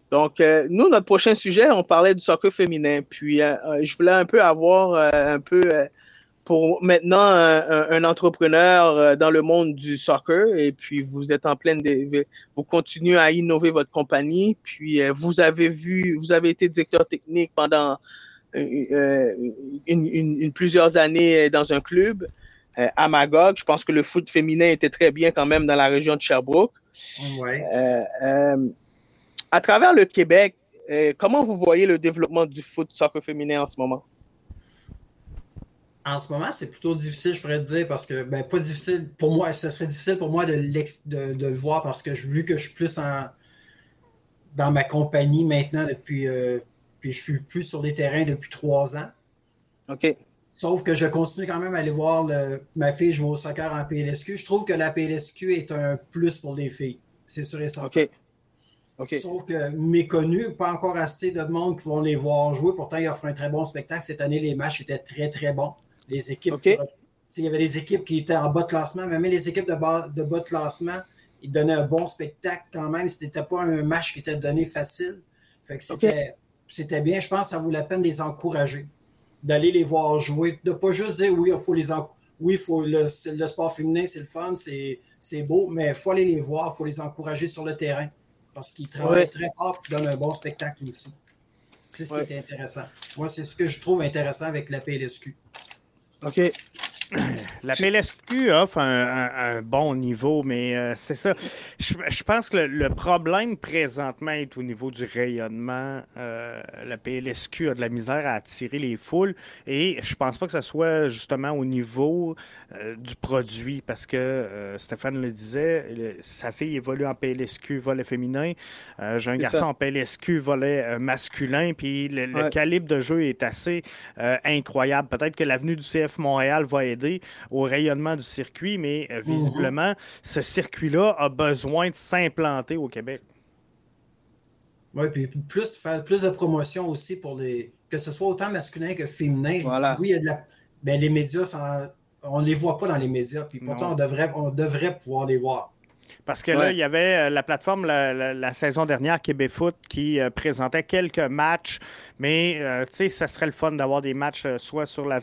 Speaker 2: Donc, nous, notre prochain sujet, on parlait du soccer féminin. Puis, je voulais un peu avoir un peu pour maintenant un, entrepreneur euh, dans le monde du soccer et puis vous êtes en pleine vous continuez à innover votre compagnie puis euh, vous avez vu vous avez été directeur technique pendant euh, une, plusieurs années dans un club à Magog. Je pense que le foot féminin était très bien quand même dans la région de Sherbrooke.
Speaker 3: Ouais.
Speaker 2: à travers le Québec comment vous voyez le développement du foot soccer féminin en ce moment?
Speaker 3: En ce moment, c'est plutôt difficile, je pourrais te dire, parce que, ben, pas difficile pour moi, ce serait difficile pour moi de, de, le voir parce que vu que je suis plus en, dans ma compagnie maintenant depuis, euh, puis je suis plus sur les terrains depuis trois ans.
Speaker 2: OK.
Speaker 3: Sauf que je continue quand même à aller voir ma fille jouer au soccer en PLSQ. Je trouve que la PLSQ est un plus pour les filles. C'est sûr et certain.
Speaker 2: OK.
Speaker 3: Sauf que méconnu, pas encore assez de monde qui vont les voir jouer. Pourtant, ils offrent un très bon spectacle. Cette année, les matchs étaient très, très bons. Les équipes. Il y avait des équipes qui étaient en bas de classement, mais même les équipes de bas de, bas de classement, ils donnaient un bon spectacle quand même. Ce n'était pas un match qui était donné facile. Fait que c'était bien. Je pense que ça vaut la peine de les encourager d'aller les voir jouer, de pas juste dire oui, il faut les oui, faut le, le sport féminin, c'est le fun, c'est beau, mais il faut aller les voir, il faut les encourager sur le terrain parce qu'ils travaillent très fort et donnent un bon spectacle aussi. C'est ce qui est intéressant. Moi, c'est ce que je trouve intéressant avec la PLSQ.
Speaker 2: OK.
Speaker 1: La PLSQ offre un, bon niveau, mais euh, c'est ça. Je, pense que le, problème présentement est au niveau du rayonnement. Euh, la PLSQ a de la misère à attirer les foules et je pense pas que ce soit justement au niveau euh, du produit parce que Stéphane le disait, sa fille évolue en PLSQ volet féminin. J'ai un garçon en PLSQ volet masculin, puis le, calibre de jeu est assez incroyable. Peut-être que l'avenue du CF Montréal va aider au rayonnement du circuit, mais euh, mhm. visiblement, ce circuit-là a besoin de s'implanter au Québec.
Speaker 3: Oui, puis plus, faire plus de promotion aussi pour les. que ce soit autant masculin que féminin. Oui, il y a de la. Ben, les médias, on ne les voit pas dans les médias, puis pourtant, on devrait, on devrait pouvoir les voir.
Speaker 1: Parce que là, il y avait euh, la plateforme la, saison dernière, Québec Foot, qui euh, présentait quelques matchs. Mais, euh, tu sais, ça serait le fun d'avoir des matchs soit sur la,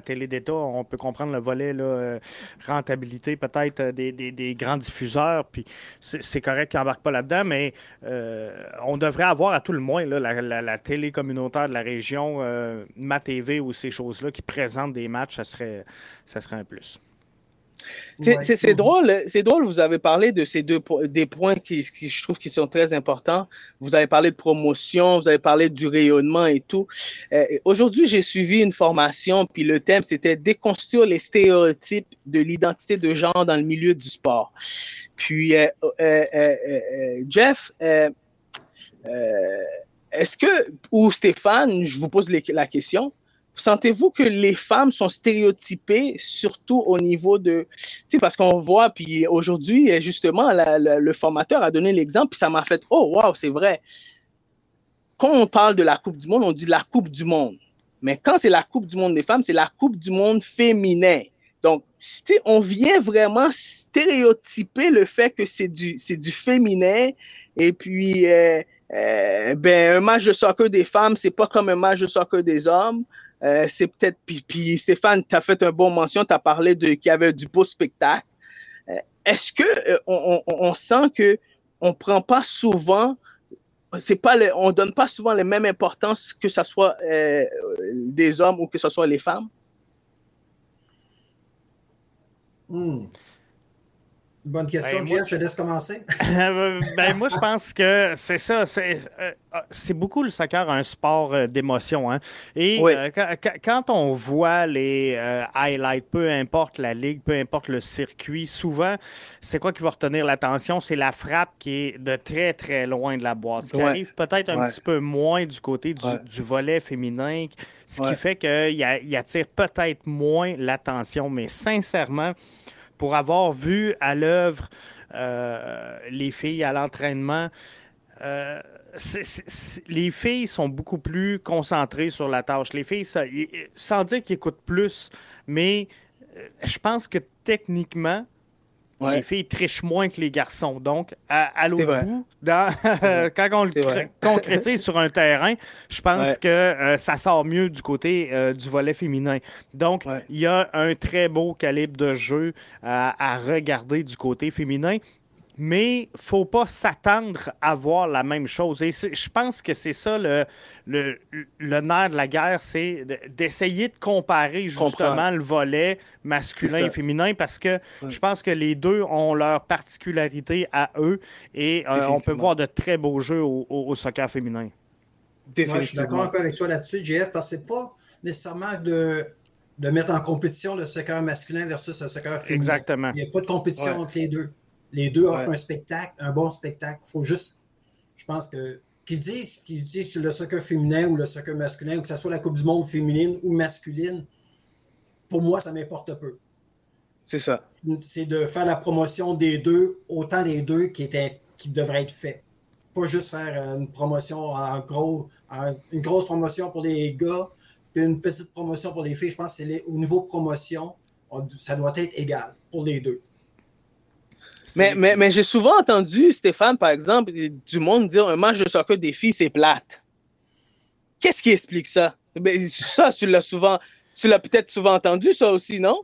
Speaker 1: télé d'État, on peut comprendre le volet là, rentabilité peut-être des, grands diffuseurs. Puis c'est correct qu'ils n'embarquent pas là-dedans, mais on devrait avoir à tout le moins là, la, télé communautaire de la région, Ma TV ou ces choses-là qui présentent des matchs, ça serait, ça serait un plus.
Speaker 2: C'est drôle, c'est drôle. Vous avez parlé de ces deux des points qui, je trouve qui sont très importants. Vous avez parlé de promotion, vous avez parlé du rayonnement et tout. Euh, aujourd'hui, j'ai suivi une formation, puis le thème c'était déconstruire les stéréotypes de l'identité de genre dans le milieu du sport. Puis euh, euh, Jeff, est-ce que ou Stéphane, je vous pose la question Sentez-vous que les femmes sont stéréotypées, surtout au niveau de... Tu sais, parce qu'on voit, puis aujourd'hui, justement, le formateur a donné l'exemple, puis ça m'a fait, oh, wow, c'est vrai. Quand on parle de la Coupe du Monde, on dit la Coupe du Monde. Mais quand c'est la Coupe du Monde des femmes, c'est la Coupe du Monde féminin. Donc, tu sais, on vient vraiment stéréotyper le fait que c'est du, du féminin. Et puis, euh, euh, ben, un match de soccer des femmes, c'est pas comme un match de soccer des hommes. Euh, c'est peut-être. Puis, Stéphane, tu as fait un bon mention, tu as parlé de qu'il y avait du beau spectacle. Euh, est-ce que euh, on, sent que on prend pas souvent, c'est pas, on donne pas souvent la même importance que ce soit des hommes ou que ce soit les femmes?
Speaker 3: Hmm. Bonne question, ben, Jeff, je laisse commencer.
Speaker 1: ben, moi, je pense que c'est ça. C'est, euh, c'est beaucoup le soccer un sport euh, d'émotion. Hein? Et euh, quand, on voit les highlights, peu importe la ligue, peu importe le circuit, souvent, c'est quoi qui va retenir l'attention? C'est la frappe qui est de très, très loin de la boîte. Ce qui arrive peut-être un petit peu moins du côté du, volet féminin, ce qui fait qu'il attire peut-être moins l'attention. Mais sincèrement, pour avoir vu à l'œuvre euh, les filles à l'entraînement, euh, les filles sont beaucoup plus concentrées sur la tâche. Les filles, sans dire qu'ils écoutent plus, mais euh, je pense que techniquement, les filles trichent moins que les garçons. Donc, à, l'autre bout, quand on le concrétise sur un terrain, je pense que euh, ça sort mieux du côté euh, du volet féminin. Donc, il y a un très beau calibre de jeu à regarder du côté féminin mais il ne faut pas s'attendre à voir la même chose. Et je pense que c'est ça le, le, nerf de la guerre, c'est d'essayer de comparer justement le volet masculin et féminin parce que je pense que les deux ont leur particularité à eux et euh, on peut voir de très beaux jeux au, soccer féminin.
Speaker 3: Moi, je suis d'accord un peu avec toi là-dessus, JF, parce que c'est pas nécessairement de de mettre en compétition le soccer masculin versus le soccer féminin.
Speaker 1: Exactement.
Speaker 3: Il n'y a pas de compétition entre les deux. Les deux offrent un spectacle, un bon spectacle. Il faut juste, je pense que, qu'ils disent, qu'ils disent le soccer féminin ou le soccer masculin, ou que ce soit la Coupe du Monde féminine ou masculine, pour moi, ça m'importe peu.
Speaker 2: C'est ça.
Speaker 3: C'est de faire la promotion des deux, autant des deux qui, devrait être fait. Pas juste faire une promotion en gros, une grosse promotion pour les gars, puis une petite promotion pour les filles. Je pense que c'est au niveau promotion, ça doit être égal pour les deux.
Speaker 2: Mais, mais, mais j'ai souvent entendu, Stéphane, par exemple, du monde dire un match de soccer des filles, c'est plate. Qu'est-ce qui explique ça? Ben, ça, tu l'as souvent, tu l'as peut-être souvent entendu, ça aussi, non?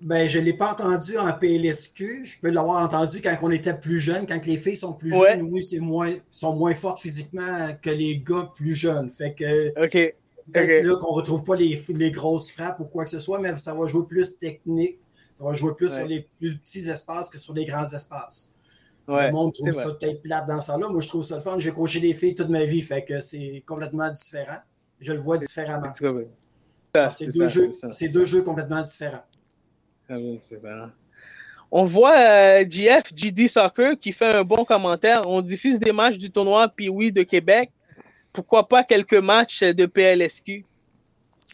Speaker 3: Ben, je ne l'ai pas entendu en PLSQ. Je peux l'avoir entendu quand on était plus jeunes, quand les filles sont plus jeunes, oui, c'est moins, sont moins fortes physiquement que les gars plus jeunes. Fait que
Speaker 2: OK.
Speaker 3: Peut-être là qu'on ne retrouve pas les, les grosses frappes ou quoi que ce soit, mais ça va jouer plus technique. Ça va jouer plus sur les plus petits espaces que sur les grands espaces. le monde trouve ça peut-être plate dans ça là. Moi, je trouve ça le fun. J'ai coaché des filles toute ma vie, fait que c'est complètement différent. Je le vois différemment. C'est deux, jeux, deux jeux complètement différents.
Speaker 2: Ah On voit euh, GF, GD Soccer, qui fait un bon commentaire. On diffuse des matchs du tournoi puis oui de Québec pourquoi pas quelques matchs de PLSQ?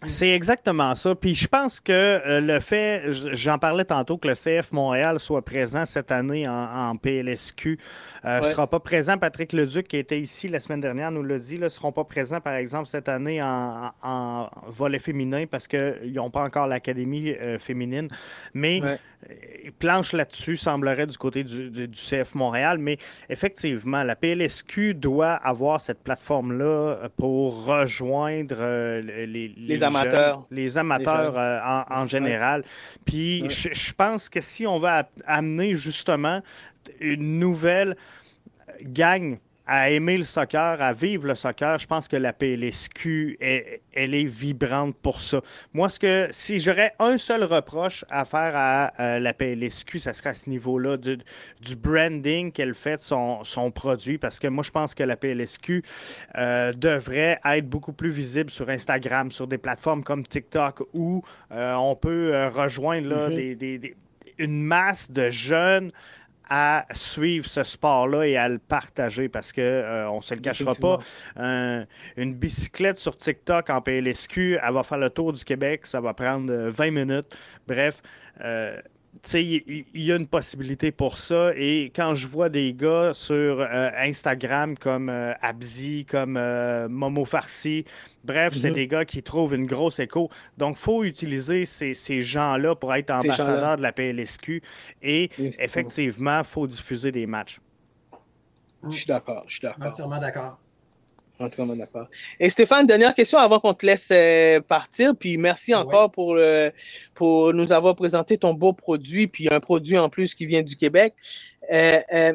Speaker 1: C'est exactement ça. Puis je pense que euh, le fait, j'en parlais tantôt, que le CF Montréal soit présent cette année en, PLSQ ne euh, sera pas présent. Patrick Leduc, qui était ici la semaine dernière, nous l'a dit, ne seront pas présents, par exemple, cette année en, volet féminin parce qu'ils n'ont pas encore l'académie euh, féminine. Mais planchent là-dessus, semblerait, du côté du, CF Montréal. Mais effectivement, la PLSQ doit avoir cette plateforme-là pour rejoindre les,
Speaker 2: les amateurs.
Speaker 1: les amateurs euh, en, général. Puis je, pense que si on va amener justement une nouvelle gang à aimer le soccer, à vivre le soccer, je pense que la PLSQ, est, elle est vibrante pour ça. Moi, ce que si j'aurais un seul reproche à faire à, la PLSQ, ça serait à ce niveau-là du, branding qu'elle fait de son, son, produit, parce que moi, je pense que la PLSQ euh, devrait être beaucoup plus visible sur Instagram, sur des plateformes comme TikTok, où euh, on peut euh, rejoindre là, mm-hmm. une masse de jeunes à suivre ce sport-là et à le partager parce que euh, on se le cachera pas. une bicyclette sur TikTok en PLSQ, elle va faire le tour du Québec, ça va prendre 20 euh, minutes. Bref, euh, il y, a une possibilité pour ça. Et quand je vois des gars sur euh, Instagram comme euh, Abzi, comme euh, Momo Farsi, bref, c'est mhm. des gars qui trouvent une grosse écho. Donc, il faut utiliser ces, ces gens-là pour être ambassadeur de la PLSQ. Et effectivement, il faut diffuser des matchs.
Speaker 2: Je suis d'accord. Je suis d'accord.
Speaker 3: Entièrement d'accord.
Speaker 2: Et Stéphane, dernière question avant qu'on te laisse euh, partir. Puis merci encore pour, pour nous avoir présenté ton beau produit, puis un produit en plus qui vient du Québec. Euh, euh,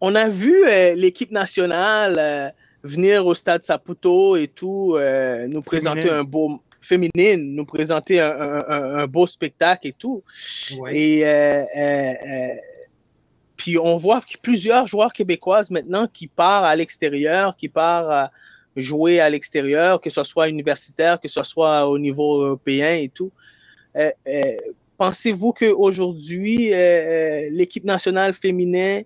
Speaker 2: on a vu l'équipe nationale venir au stade Saputo et tout, nous présenter un beau féminine, nous présenter un, beau spectacle et tout. Et puis on voit plusieurs joueurs québécoises maintenant qui partent à l'extérieur, qui partent jouer à l'extérieur, que ce soit universitaire, que ce soit au niveau européen et tout. Euh, euh, pensez-vous qu'aujourd'hui, euh, l'équipe nationale féminine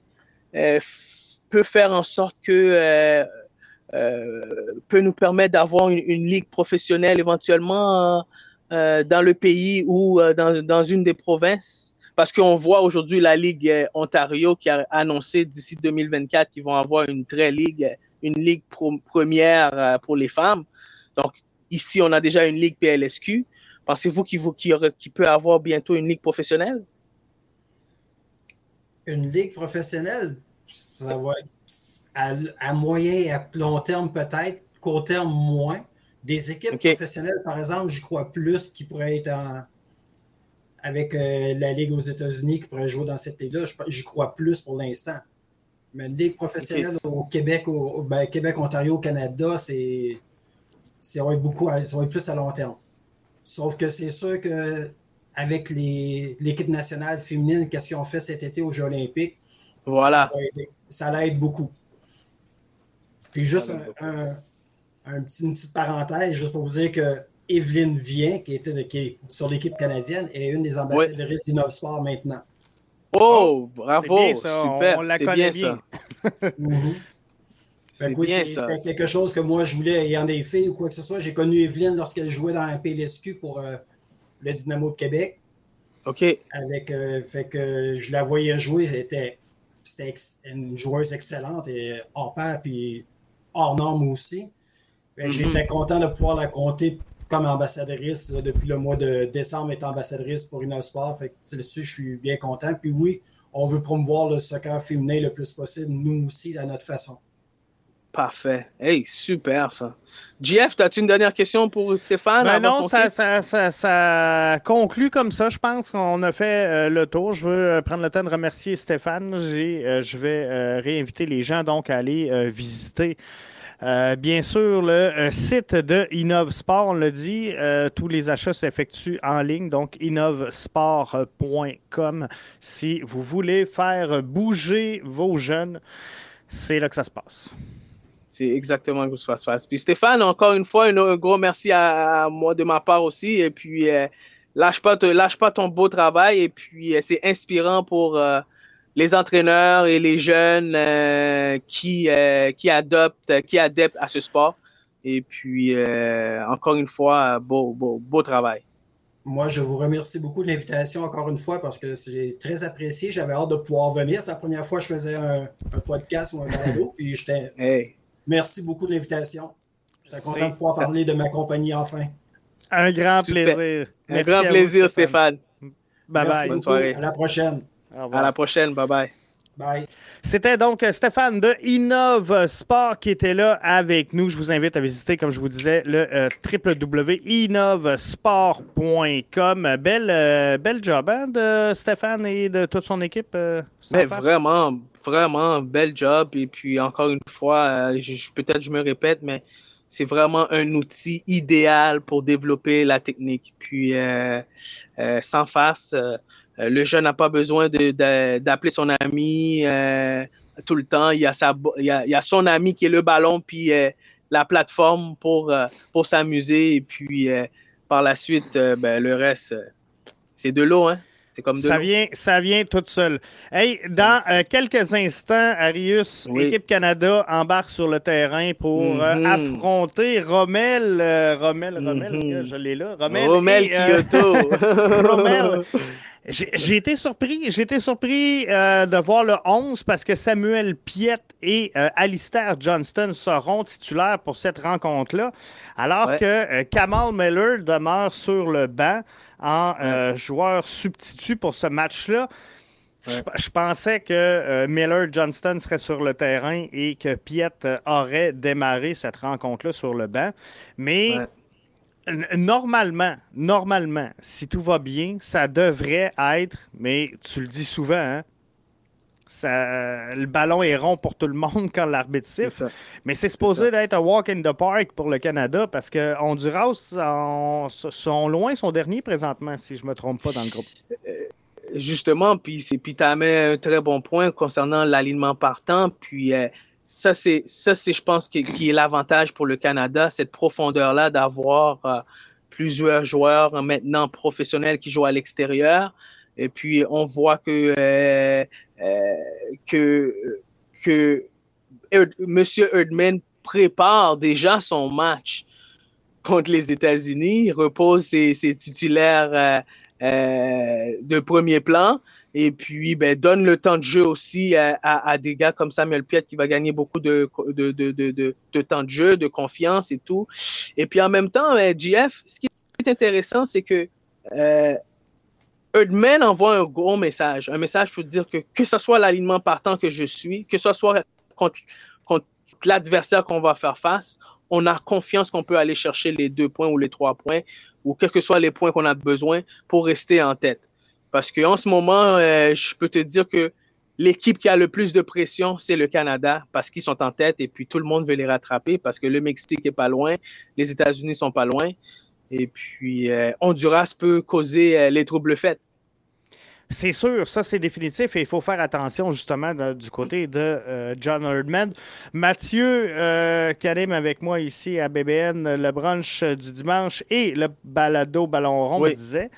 Speaker 2: peut faire en sorte que peut nous permettre d'avoir une, ligue professionnelle éventuellement dans le pays ou dans une des provinces? Parce qu'on voit aujourd'hui la Ligue euh, Ontario qui a annoncé d'ici 2024 qu'ils vont avoir une très ligue, une ligue première euh, pour les femmes. Donc, ici, on a déjà une ligue PLSQ. Pensez-vous qu'il peut avoir bientôt une ligue professionnelle?
Speaker 3: Une ligue professionnelle, ça va être à, moyen et à long terme peut-être, court terme moins. Des équipes professionnelles, par exemple, je crois plus qu'ils pourraient être en, avec euh, la Ligue aux États-Unis qui pourrait jouer dans cette ligue-là, j'y crois plus pour l'instant. Mais une ligue professionnelle au Québec, au, ben, Québec, Ontario, Canada, c'est ça va être beaucoup, ça va être plus à long terme. Sauf que c'est sûr que avec l'équipe nationale féminine, qu'est-ce qu'ils ont fait cet été aux Jeux Olympiques,
Speaker 2: voilà.
Speaker 3: ça, l'aide beaucoup. Puis juste un, petit, une petite parenthèse, juste pour vous dire que Evelyne Vien, qui, était qui sur l'équipe canadienne, est une des ambassadrices ouais. d'Innovsport maintenant.
Speaker 2: Oh, bravo! Super, on, la connaît bien.
Speaker 3: Mhm. c'est quelque chose que moi je voulais en des filles ou quoi que ce soit. J'ai connu Evelyne lorsqu'elle jouait dans un PLSQ pour euh, le Dynamo de Québec.
Speaker 2: OK.
Speaker 3: Avec, euh, fait que je la voyais jouer, c'était, c'était une joueuse excellente et hors pair puis hors norme aussi. Mhm. J'étais content de pouvoir la compter comme ambassadrice depuis le mois de décembre, est ambassadrice pour Innosport. Fait que là-dessus, je suis bien content. Puis oui, on veut promouvoir le soccer féminin le plus possible, nous aussi, à notre façon.
Speaker 2: Parfait. Hey, super ça. JF, as-tu une dernière question pour Stéphane?
Speaker 1: Ben non, ça, ça, ça, conclut comme ça. Je pense qu'on a fait euh, le tour. Je veux euh, prendre le temps de remercier Stéphane. Euh, je vais réinviter les gens donc à aller visiter euh, bien sûr, le euh, site de InnovSport, on l'a dit, euh, tous les achats s'effectuent en ligne, donc innovsport.com. Si vous voulez faire bouger vos jeunes, c'est là que ça se passe.
Speaker 2: C'est exactement que ça se passe. Puis Stéphane, encore une fois, un gros merci à, moi de ma part aussi. Et puis, lâche, pas, lâche pas ton beau travail. Et puis, c'est inspirant pour les entraîneurs et les jeunes euh, qui, euh, qui adoptent, qui adeptent à ce sport. Et puis, euh, encore une fois, beau, beau, beau travail.
Speaker 3: Moi, je vous remercie beaucoup de l'invitation encore une fois parce que j'ai très apprécié. J'avais hâte de pouvoir venir. C'est la première fois que je faisais un, podcast ou un balado. Puis j'étais. Merci beaucoup de l'invitation. Je suis content de pouvoir parler de ma compagnie enfin.
Speaker 1: Un grand plaisir.
Speaker 2: Un grand plaisir, Stéphane.
Speaker 1: Bye bye.
Speaker 3: Bonne soirée. À la prochaine.
Speaker 2: À la prochaine. Bye bye.
Speaker 3: Bye.
Speaker 1: C'était donc Stéphane de Innov Sport qui était là avec nous. Je vous invite à visiter, comme je vous disais, le euh, www.innovsport.com. Belle, euh, belle job hein, de Stéphane et de toute son équipe. Euh,
Speaker 2: vraiment, vraiment bel job. Et puis, encore une fois, peut-être je me répète, mais c'est vraiment un outil idéal pour développer la technique. Puis, sans face, euh, le jeune n'a pas besoin d'appeler son ami euh, tout le temps. Il y, a sa, il, y a, son ami qui est le ballon, puis euh, la plateforme pour, pour s'amuser. Et puis, par la suite, ben, le reste, c'est de l'eau. Hein? C'est comme de
Speaker 1: ça vient, ça vient tout seul. Hey, dans quelques instants, Arius, l'équipe Canada embarque sur le terrain pour mm-hmm. affronter Rommel. Rommel, Rommel, mm-hmm. je l'ai là.
Speaker 2: Rommel, Rommel Kyoto.
Speaker 1: Rommel. J'ai été surpris, j'ai été surpris euh, de voir le 11 parce que Samuel Piet et euh, Alistair Johnston seront titulaires pour cette rencontre-là, alors que euh, Kamal Miller demeure sur le banc en joueur substitut pour ce match-là. Je, pensais que Miller Johnston serait sur le terrain et que Piet aurait démarré cette rencontre-là sur le banc. Mais Normalement, normalement, si tout va bien, ça devrait être, mais tu le dis souvent, hein, ça, le ballon est rond pour tout le monde quand l'arbitre siffle. Mais c'est supposé d'être un walk in the park pour le Canada parce que Honduras sont loin son dernier présentement, si je ne me trompe pas dans le groupe. Euh,
Speaker 2: justement, puis tu as mis un très bon point concernant l'alignement partant. Puis euh, ça, c'est, ça, c'est, je pense, qui, est l'avantage pour le Canada, cette profondeur-là d'avoir euh, plusieurs joueurs maintenant professionnels qui jouent à l'extérieur. Et puis, on voit que, euh, euh, que, que M. Erdman prépare déjà son match contre les États-Unis, repose ses titulaires de premier plan et puis ben, donne le temps de jeu aussi à, à, des gars comme Samuel Piet qui va gagner beaucoup de, de, de, de, de temps de jeu, de confiance et tout. Et puis en même temps, ben, GF, ce qui est intéressant, c'est que euh, Erdman envoie un gros message, un message pour dire que que ce soit l'alignement partant que je suis, que ce soit contre, contre l'adversaire qu'on va faire face, on a confiance qu'on peut aller chercher les deux points ou les trois points, ou quels que soient les points qu'on a besoin pour rester en tête. Parce qu'en ce moment, euh, je peux te dire que l'équipe qui a le plus de pression, c'est le Canada, parce qu'ils sont en tête et puis tout le monde veut les rattraper parce que le Mexique est pas loin, les États-Unis sont pas loin. Et puis, euh, Honduras peut causer euh, les troubles faits.
Speaker 1: C'est sûr, ça c'est définitif et il faut faire attention justement du côté de euh, John Herdman. Mathieu euh, anime avec moi ici à BBN le brunch du dimanche et le balado ballon rond me disait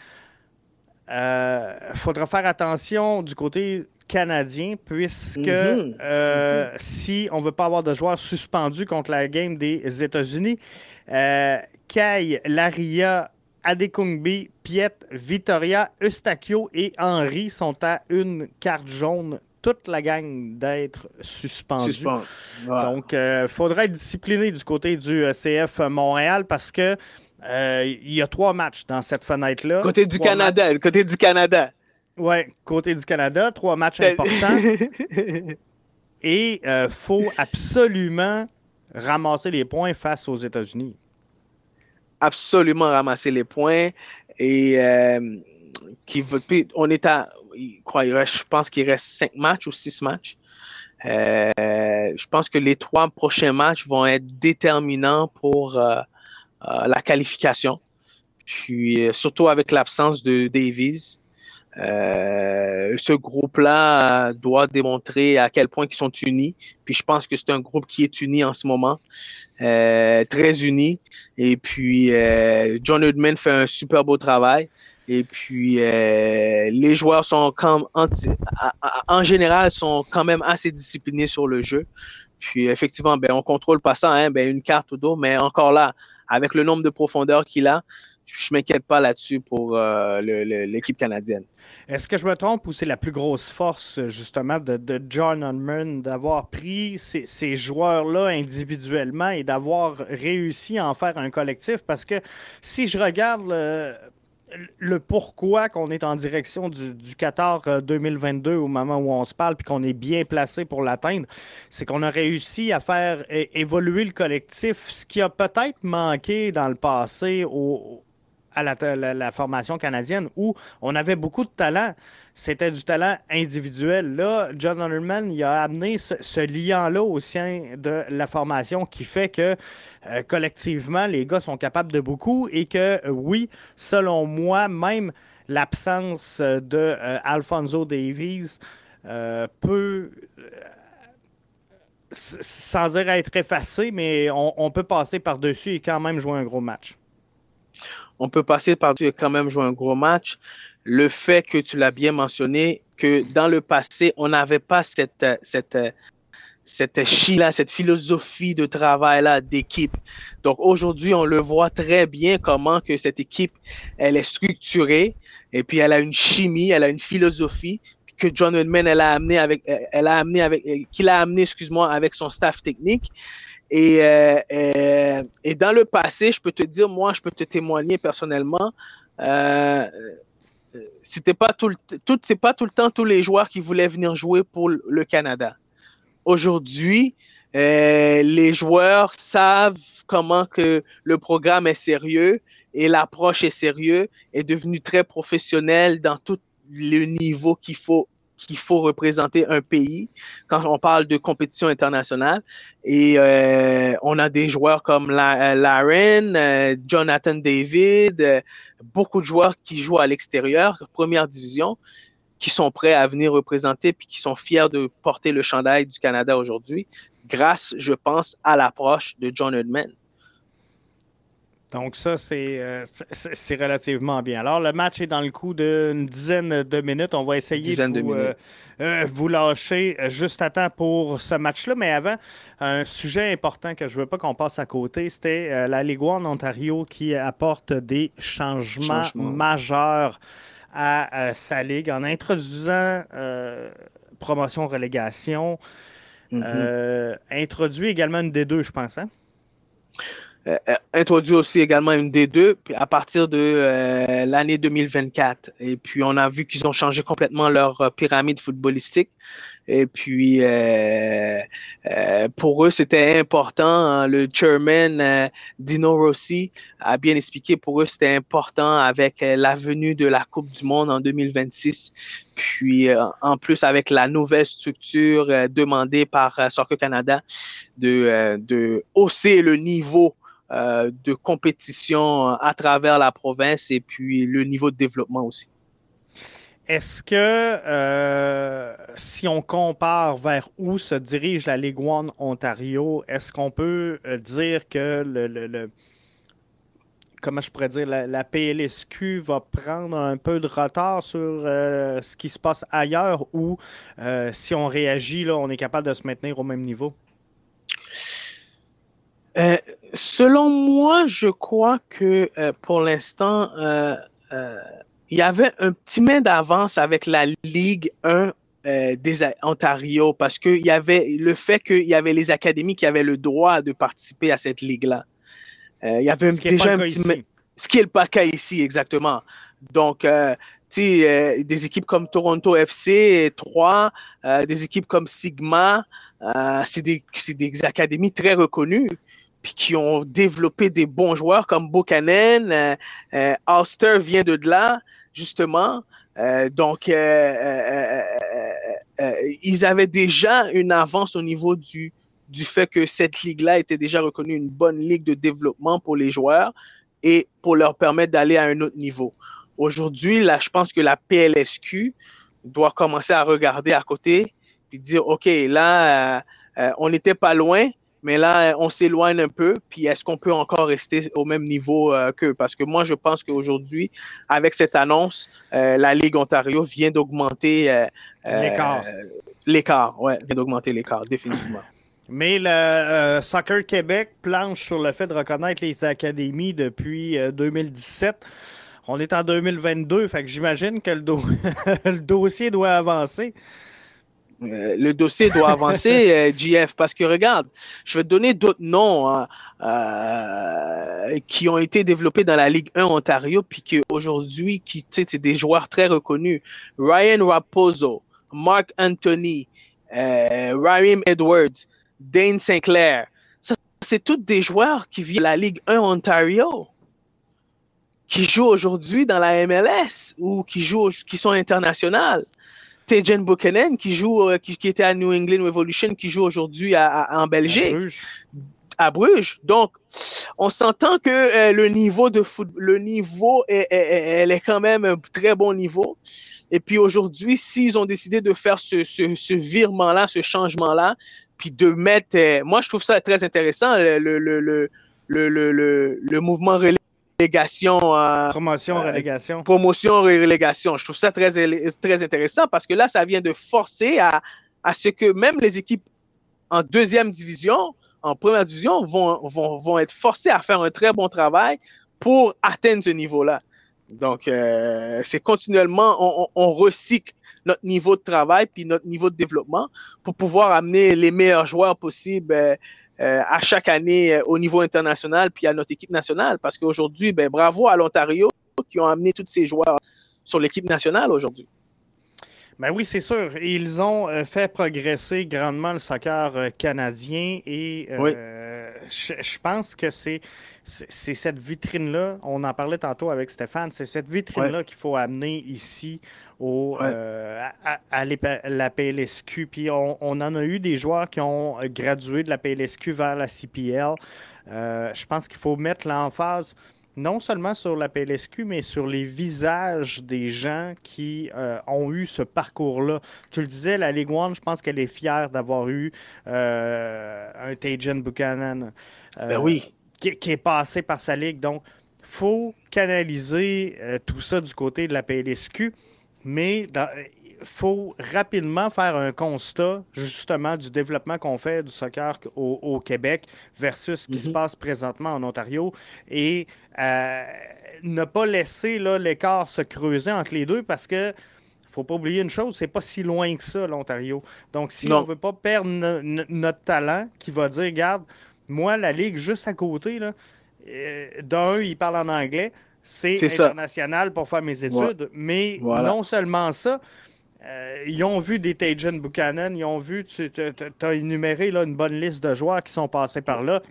Speaker 1: euh, faudra faire attention du côté canadien puisque mhm. euh, si on ne veut pas avoir de joueurs suspendus contre la game des États-Unis, Kai, Laria, Adekungbi, Piet, Vittoria, Eustachio et Henry sont à une carte jaune toute la gang d'être suspendus. Donc, il euh, faudra être discipliné du côté du euh, CF Montréal parce que euh, il y a trois matchs dans cette fenêtre-là.
Speaker 2: Côté du Canada, côté du Canada.
Speaker 1: Oui, côté du Canada, trois matchs importants. et il faut absolument ramasser les points face aux États-Unis
Speaker 2: absolument ramasser les points et euh, qui on est à quoi, je pense qu'il reste cinq matchs ou six matchs. Euh, je pense que les trois prochains matchs vont être déterminants pour euh, la qualification. Puis surtout avec l'absence de Davies. Euh, ce groupe-là doit démontrer à quel point ils sont unis. Puis je pense que c'est un groupe qui est uni en ce moment, euh, très uni. Et puis euh, John Hudman fait un super beau travail. Et puis les joueurs sont quand, en, en, général sont quand même assez disciplinés sur le jeu. Puis effectivement, ben on contrôle pas ça, hein, ben une carte ou deux, mais encore là, avec le nombre de profondeurs qu'il a, je ne m'inquiète pas là-dessus pour l'équipe canadienne.
Speaker 1: Est-ce que je me trompe ou c'est la plus grosse force, justement, de, John Hunman d'avoir pris ces, joueurs-là individuellement et d'avoir réussi à en faire un collectif? Parce que si je regarde pourquoi qu'on est en direction du, du, Qatar 2022 euh, au moment où on se parle puis qu'on est bien placé pour l'atteindre, c'est qu'on a réussi à faire évoluer le collectif, ce qui a peut-être manqué dans le passé au, à la, formation canadienne où on avait beaucoup de talent. C'était du talent individuel. Là, John Hunterman, il a amené ce, lien-là au sein de la formation qui fait que euh, collectivement, les gars sont capables de beaucoup et que, euh, oui, selon moi, même l'absence de euh, Alfonso Davies peut sans dire être effacé, mais on, on peut passer par-dessus et quand même jouer un gros match
Speaker 2: on peut passer par tu quand même joué un gros match. Le fait que tu l'as bien mentionné, que dans le passé, on n'avait pas cette, cette, cette chi-là, cette philosophie de travail-là d'équipe. Donc aujourd'hui, on le voit très bien comment que cette équipe, elle est structurée et puis elle a une chimie, elle a une philosophie que John Edman, elle a amené avec, elle a amené avec, qu'il a amené, excuse-moi, avec son staff technique. Et, euh, euh, et, dans le passé, je peux te dire, moi, je peux te témoigner personnellement, euh, c'était pas tout, le, tout c'est pas tout le temps tous les joueurs qui voulaient venir jouer pour le Canada. Aujourd'hui, les joueurs savent comment que le programme est sérieux et l'approche est sérieux, est devenu très professionnel dans tout le niveau qu'il faut qu'il faut représenter un pays quand on parle de compétition internationale. Et euh, on a des joueurs comme la, Laren, euh, Jonathan David, euh, beaucoup de joueurs qui jouent à l'extérieur, première division, qui sont prêts à venir représenter puis qui sont fiers de porter le chandail du Canada aujourd'hui, grâce, je pense, à l'approche de John Hudman.
Speaker 1: Donc ça, euh, c'est relativement bien. Alors, le match est dans le coup d'une dizaine de minutes. On va essayer de vous, euh, euh, vous, lâcher juste à temps pour ce match-là. Mais avant, un sujet important que je ne veux pas qu'on passe à côté, c'était la Ligue 1 Ontario qui apporte des changements, majeurs à, sa ligue en introduisant promotion-relégation. Mm-hmm. introduit également une D2, je pense. Hein?
Speaker 2: Euh, euh, introduit aussi également une D2 à partir de euh, l'année 2024. Et puis, on a vu qu'ils ont changé complètement leur pyramide footballistique. Et puis, pour eux, c'était important. Hein, le chairman Dino Rossi a bien expliqué, pour eux, c'était important avec la venue de la Coupe du Monde en 2026. Puis, en plus, avec la nouvelle structure demandée par Soccer Canada de, de hausser le niveau euh, de compétition à travers la province et puis le niveau de développement aussi.
Speaker 1: est-ce que euh, si on compare vers où se dirige la Ligue Ontario, est-ce qu'on peut euh, dire que le, comment je pourrais dire la, PLSQ va prendre un peu de retard sur euh, ce qui se passe ailleurs ou si on réagit, on est capable de se maintenir au même niveau?
Speaker 2: Selon moi, je crois que pour l'instant, il y avait un petit main d'avance avec la Ligue 1 euh, des Ontario parce qu'il y avait le fait qu'il y avait les académies qui avaient le droit de participer à cette ligue-là. Euh, il y avait déjà un petit main... Ce qui est pas cas ici, exactement. Donc, euh, des équipes comme Toronto FC 3, des équipes comme Sigma, c'est des, des, académies très reconnues puis qui ont développé des bons joueurs comme Buchanan, Ulster vient de là justement. Euh, donc, euh, euh, ils avaient déjà une avance au niveau du, du fait que cette ligue-là était déjà reconnue une bonne ligue de développement pour les joueurs et pour leur permettre d'aller à un autre niveau. Aujourd'hui, là, je pense que la PLSQ doit commencer à regarder à côté puis dire, OK, là, on n'était pas loin, mais là, on s'éloigne un peu. Puis est-ce qu'on peut encore rester au même niveau euh, qu'eux? Parce que moi, je pense qu'aujourd'hui, avec cette annonce, euh, la Ligue Ontario vient d'augmenter euh,
Speaker 1: l'écart.
Speaker 2: L'écart, ouais, vient d'augmenter l'écart, définitivement.
Speaker 1: Mais le Soccer Québec planche sur le fait de reconnaître les académies depuis 2017. On est en 2022, fait que j'imagine que le, le dossier doit avancer.
Speaker 2: Euh, le dossier doit avancer, GF, euh, parce que regarde, je vais te donner d'autres noms hein, euh, qui ont été développés dans la Ligue 1 Ontario, puis qu'aujourd'hui, qui, c'est des joueurs très reconnus. Ryan Raposo, Mark Anthony, Ryan Edwards, Dane Sinclair. Ça, c'est tous des joueurs qui vivent la Ligue 1 Ontario, qui jouent aujourd'hui dans la MLS ou qui jouent, qui sont internationales. Tejan Buchanan qui joue, euh, qui, était à New England Revolution, qui joue aujourd'hui en Belgique. À Bruges. Donc, on s'entend que euh, le niveau de foot, le niveau est, elle est quand même un très bon niveau. Et puis aujourd'hui, s'ils ont décidé de faire ce, ce, virement-là, ce changement-là, puis de mettre, euh, moi je trouve ça très intéressant, le, le, le, le, le mouvement relais relégation.
Speaker 1: promotion, euh, relégation.
Speaker 2: Promotion, relégation. Je trouve ça très, très intéressant parce que là, ça vient de forcer à, à ce que même les équipes en deuxième division, en première division, vont, vont, vont être forcées à faire un très bon travail pour atteindre ce niveau-là. Donc, euh, c'est continuellement, on, on, recycle notre niveau de travail puis notre niveau de développement pour pouvoir amener les meilleurs joueurs possibles euh, à chaque année euh, au niveau international puis à notre équipe nationale. Parce qu'aujourd'hui, ben, bravo à l'Ontario qui ont amené tous ces joueurs sur l'équipe nationale aujourd'hui.
Speaker 1: Ben oui, c'est sûr. Ils ont euh, fait progresser grandement le soccer canadien et je, pense que c'est cette vitrine-là, on en parlait tantôt avec Stéphane, c'est cette vitrine-là qu'il faut amener ici au, euh, à, la PLSQ. Puis on, en a eu des joueurs qui ont gradué de la PLSQ vers la CPL. Euh, je pense qu'il faut mettre l'emphase non seulement sur la PLSQ, mais sur les visages des gens qui euh, ont eu ce parcours-là. Tu le disais, la Ligue One, je pense qu'elle est fière d'avoir eu un Tajan Buchanan.
Speaker 2: ben oui.
Speaker 1: Qui, qui, est passé par sa ligue. Donc, il faut canaliser tout ça du côté de la PLSQ mais faut rapidement faire un constat justement du développement qu'on fait du soccer au, Québec versus ce qui se mhm. passe présentement en Ontario et euh, ne pas laisser l'écart se creuser entre les deux parce que faut pas oublier une chose, c'est pas si loin que ça, l'Ontario. Donc, si on veut pas perdre notre talent, qui va dire, regarde, moi, la ligue juste à côté, là, euh, d'un, il parle en anglais c'est international pour faire mes études. Mais non seulement ça, euh, ils ont vu des Tajan Buchanan, ils ont vu, tu as énuméré là, une bonne liste de joueurs qui sont passés par là.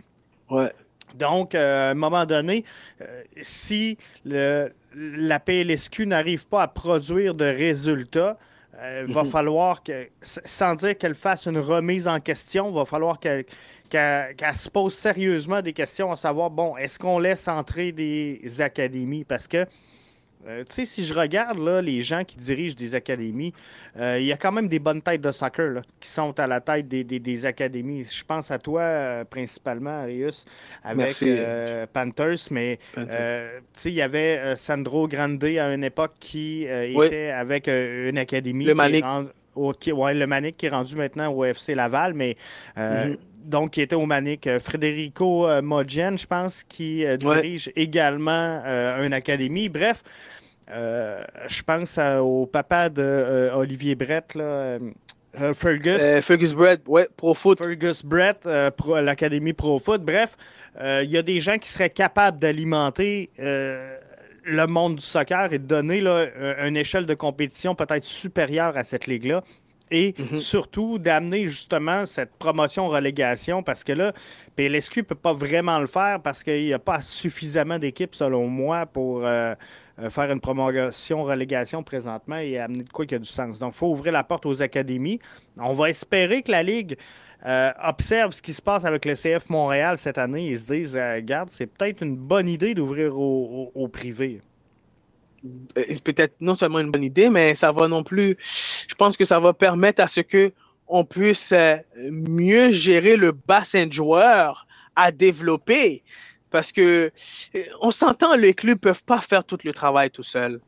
Speaker 2: Ouais.
Speaker 1: Donc, euh, à un moment donné, euh, si le, la PLSQ n'arrive pas à produire de résultats, il va mhm. falloir que, sans dire qu'elle fasse une remise en question, il va falloir qu'elle qu'elle se pose sérieusement des questions à savoir, bon, est-ce qu'on laisse entrer des académies? Parce que Euh, tu sais, si je regarde là, les gens qui dirigent des académies, euh, il y a quand même des bonnes têtes de soccer qui sont à la tête des, académies. Je pense à toi euh, principalement, Arius, avec Panthers, mais tu sais, il y avait Sandro Grande à une époque qui était avec une académie.
Speaker 2: Le Manic.
Speaker 1: ouais, le Manic qui est rendu maintenant au FC Laval, mais. Mhm donc qui était au Manic. Federico Mogen, je pense, qui euh, dirige également une académie. Bref, je pense au papa de Olivier Brett, là, Fergus.
Speaker 2: Fergus Brett, ouais, Pro Foot.
Speaker 1: Fergus Brett, l'Académie Pro Foot. Bref, il y a des gens qui seraient capables d'alimenter le monde du soccer et de donner là, une échelle de compétition peut-être supérieure à cette ligue-là et mhm. surtout d'amener justement cette promotion-relégation parce que là, PLSQ ne peut pas vraiment le faire parce qu'il n'y a pas suffisamment d'équipes, selon moi, pour euh, euh, faire une promotion-relégation présentement et amener de quoi qui a du sens. Donc, il faut ouvrir la porte aux académies. On va espérer que la Ligue euh, observe ce qui se passe avec le CF Montréal cette année et se dise, regarde, c'est peut-être une bonne idée d'ouvrir au privé.
Speaker 2: Euh, peut-être non seulement une bonne idée, mais ça va non plus, je pense que ça va permettre à ce que on puisse euh, mieux gérer le bassin de joueurs à développer. Parce que euh, on s'entend, les clubs peuvent pas faire tout le travail tout seul.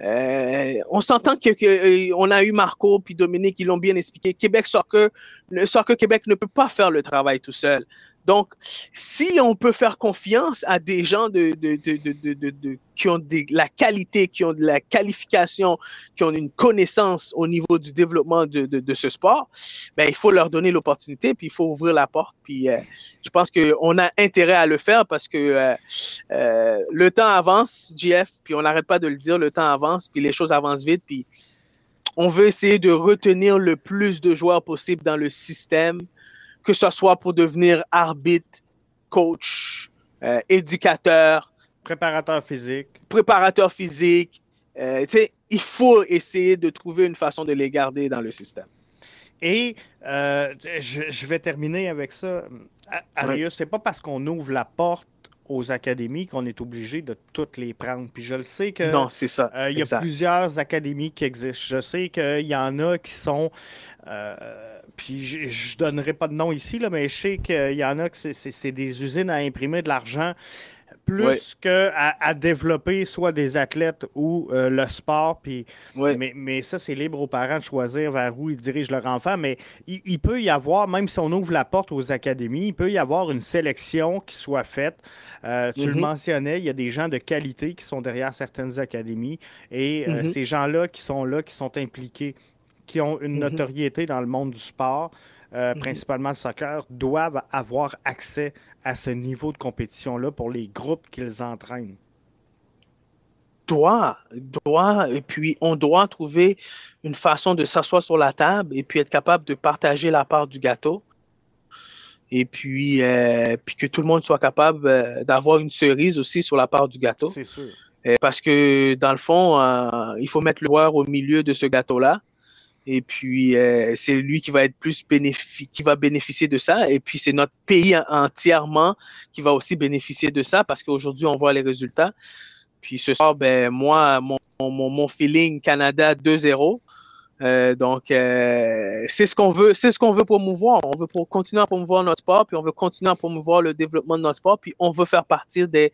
Speaker 2: on s'entend que, on a eu Marco puis Dominique, ils l'ont bien expliqué. Québec Soccer, le Soccer Québec ne peut pas faire le travail tout seul. Donc, si on peut faire confiance à des gens de, de, de, qui ont la qualité, qui ont de la qualification, qui ont une connaissance au niveau du développement de, ce sport, ben, il faut leur donner l'opportunité, puis il faut ouvrir la porte. Puis euh, je pense qu'on a intérêt à le faire parce que euh, euh, le temps avance, JF, puis on n'arrête pas de le dire, le temps avance, puis les choses avancent vite, puis on veut essayer de retenir le plus de joueurs possible dans le système que ce soit pour devenir arbitre, coach, euh, éducateur.
Speaker 1: Préparateur physique.
Speaker 2: Préparateur physique. Euh, il faut essayer de trouver une façon de les garder dans le système.
Speaker 1: Et euh, je, vais terminer avec ça. Arius, c'est pas parce qu'on ouvre la porte aux académies qu'on est obligé de toutes les prendre. Puis je le sais que.
Speaker 2: Non, c'est ça.
Speaker 1: Il y a plusieurs académies qui existent. Je sais qu'il y en a qui sont puis je, ne donnerai pas de nom ici, là, mais je sais qu'il y en a que c'est des usines à imprimer de l'argent plus qu'à à développer soit des athlètes ou euh, le sport. Puis, mais, mais, ça, c'est libre aux parents de choisir vers où ils dirigent leur enfant. Mais il, peut y avoir, même si on ouvre la porte aux académies, il peut y avoir une sélection qui soit faite. Euh, tu le mm-hmm. mentionnais, il y a des gens de qualité qui sont derrière certaines académies. Et euh, mm-hmm. ces gens-là qui sont là, qui sont impliqués qui ont une mhm. notoriété dans le monde du sport, euh, mhm. principalement le soccer, doivent avoir accès à ce niveau de compétition-là pour les groupes qu'ils entraînent.
Speaker 2: Doit, doit, et puis on doit trouver une façon de s'asseoir sur la table et puis être capable de partager la part du gâteau. Et puis, euh, puis que tout le monde soit capable euh, d'avoir une cerise aussi sur la part du gâteau.
Speaker 1: C'est sûr.
Speaker 2: parce que dans le fond, il faut mettre le joueur au milieu de ce gâteau-là et puis, euh, c'est lui qui va être plus bénéfique, qui va bénéficier de ça. Et puis, c'est notre pays entièrement qui va aussi bénéficier de ça parce qu'aujourd'hui, on voit les résultats. Puis ce soir, ben, moi, mon, mon, mon feeling Canada 2-0. Euh, donc, euh, c'est ce qu'on veut, c'est ce qu'on veut promouvoir. On veut pour continuer à promouvoir notre sport, puis on veut continuer à promouvoir le développement de notre sport, puis on veut faire partie des,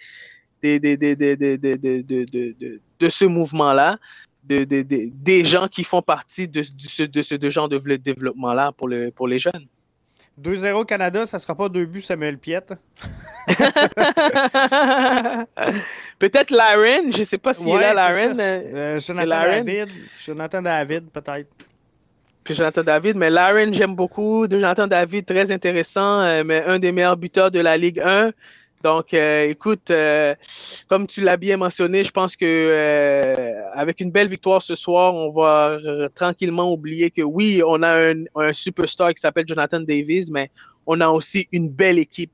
Speaker 2: des, des, des, de, de, de, de, ce mouvement-là des gens qui font partie de, ce, de ce genre de développement-là pour, le, pour les jeunes.
Speaker 1: 2-0 Canada, ça ne sera pas deux buts Samuel Piette.
Speaker 2: peut-être Laren, je ne sais pas s'il est là, Laren.
Speaker 1: Euh, Jonathan David, Jonathan David, peut-être.
Speaker 2: Puis Jonathan David, mais Laren, j'aime beaucoup. Jonathan David, très intéressant, euh, mais un des meilleurs buteurs de la Ligue 1. Donc, euh, écoute, euh, comme tu l'as bien mentionné, je pense que euh, avec une belle victoire ce soir, on va tranquillement oublier que oui, on a un, un superstar qui s'appelle Jonathan Davis, mais on a aussi une belle équipe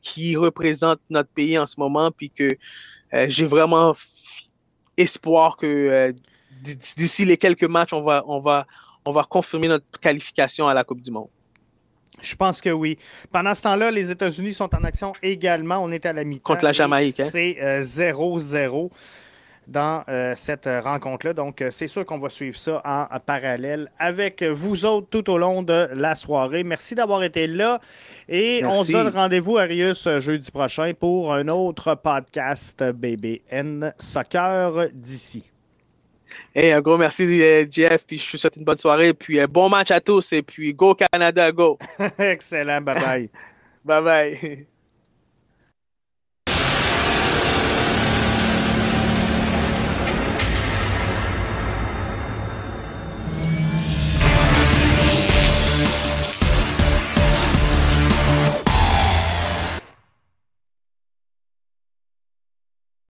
Speaker 2: qui représente notre pays en ce moment, puis que j'ai vraiment espoir que d'ici les quelques matchs, on va, on va, on va confirmer notre qualification à la Coupe du Monde.
Speaker 1: Je pense que oui. Pendant ce temps-là, les États-Unis sont en action également. On est à la mi-temps.
Speaker 2: Contre la Jamaïque. Hein?
Speaker 1: C'est 0-0. Euh, dans cette rencontre-là. Donc, c'est sûr qu'on va suivre ça en, parallèle avec vous autres tout au long de la soirée. Merci d'avoir été là et on se donne rendez-vous, Arius, jeudi prochain pour un autre podcast BBN Soccer d'ici.
Speaker 2: Hey, un gros merci, euh, Jeff. Puis je vous souhaite une bonne soirée. Puis euh, bon match à tous. Et puis go Canada, go.
Speaker 1: Excellent. Bye bye.
Speaker 2: bye bye.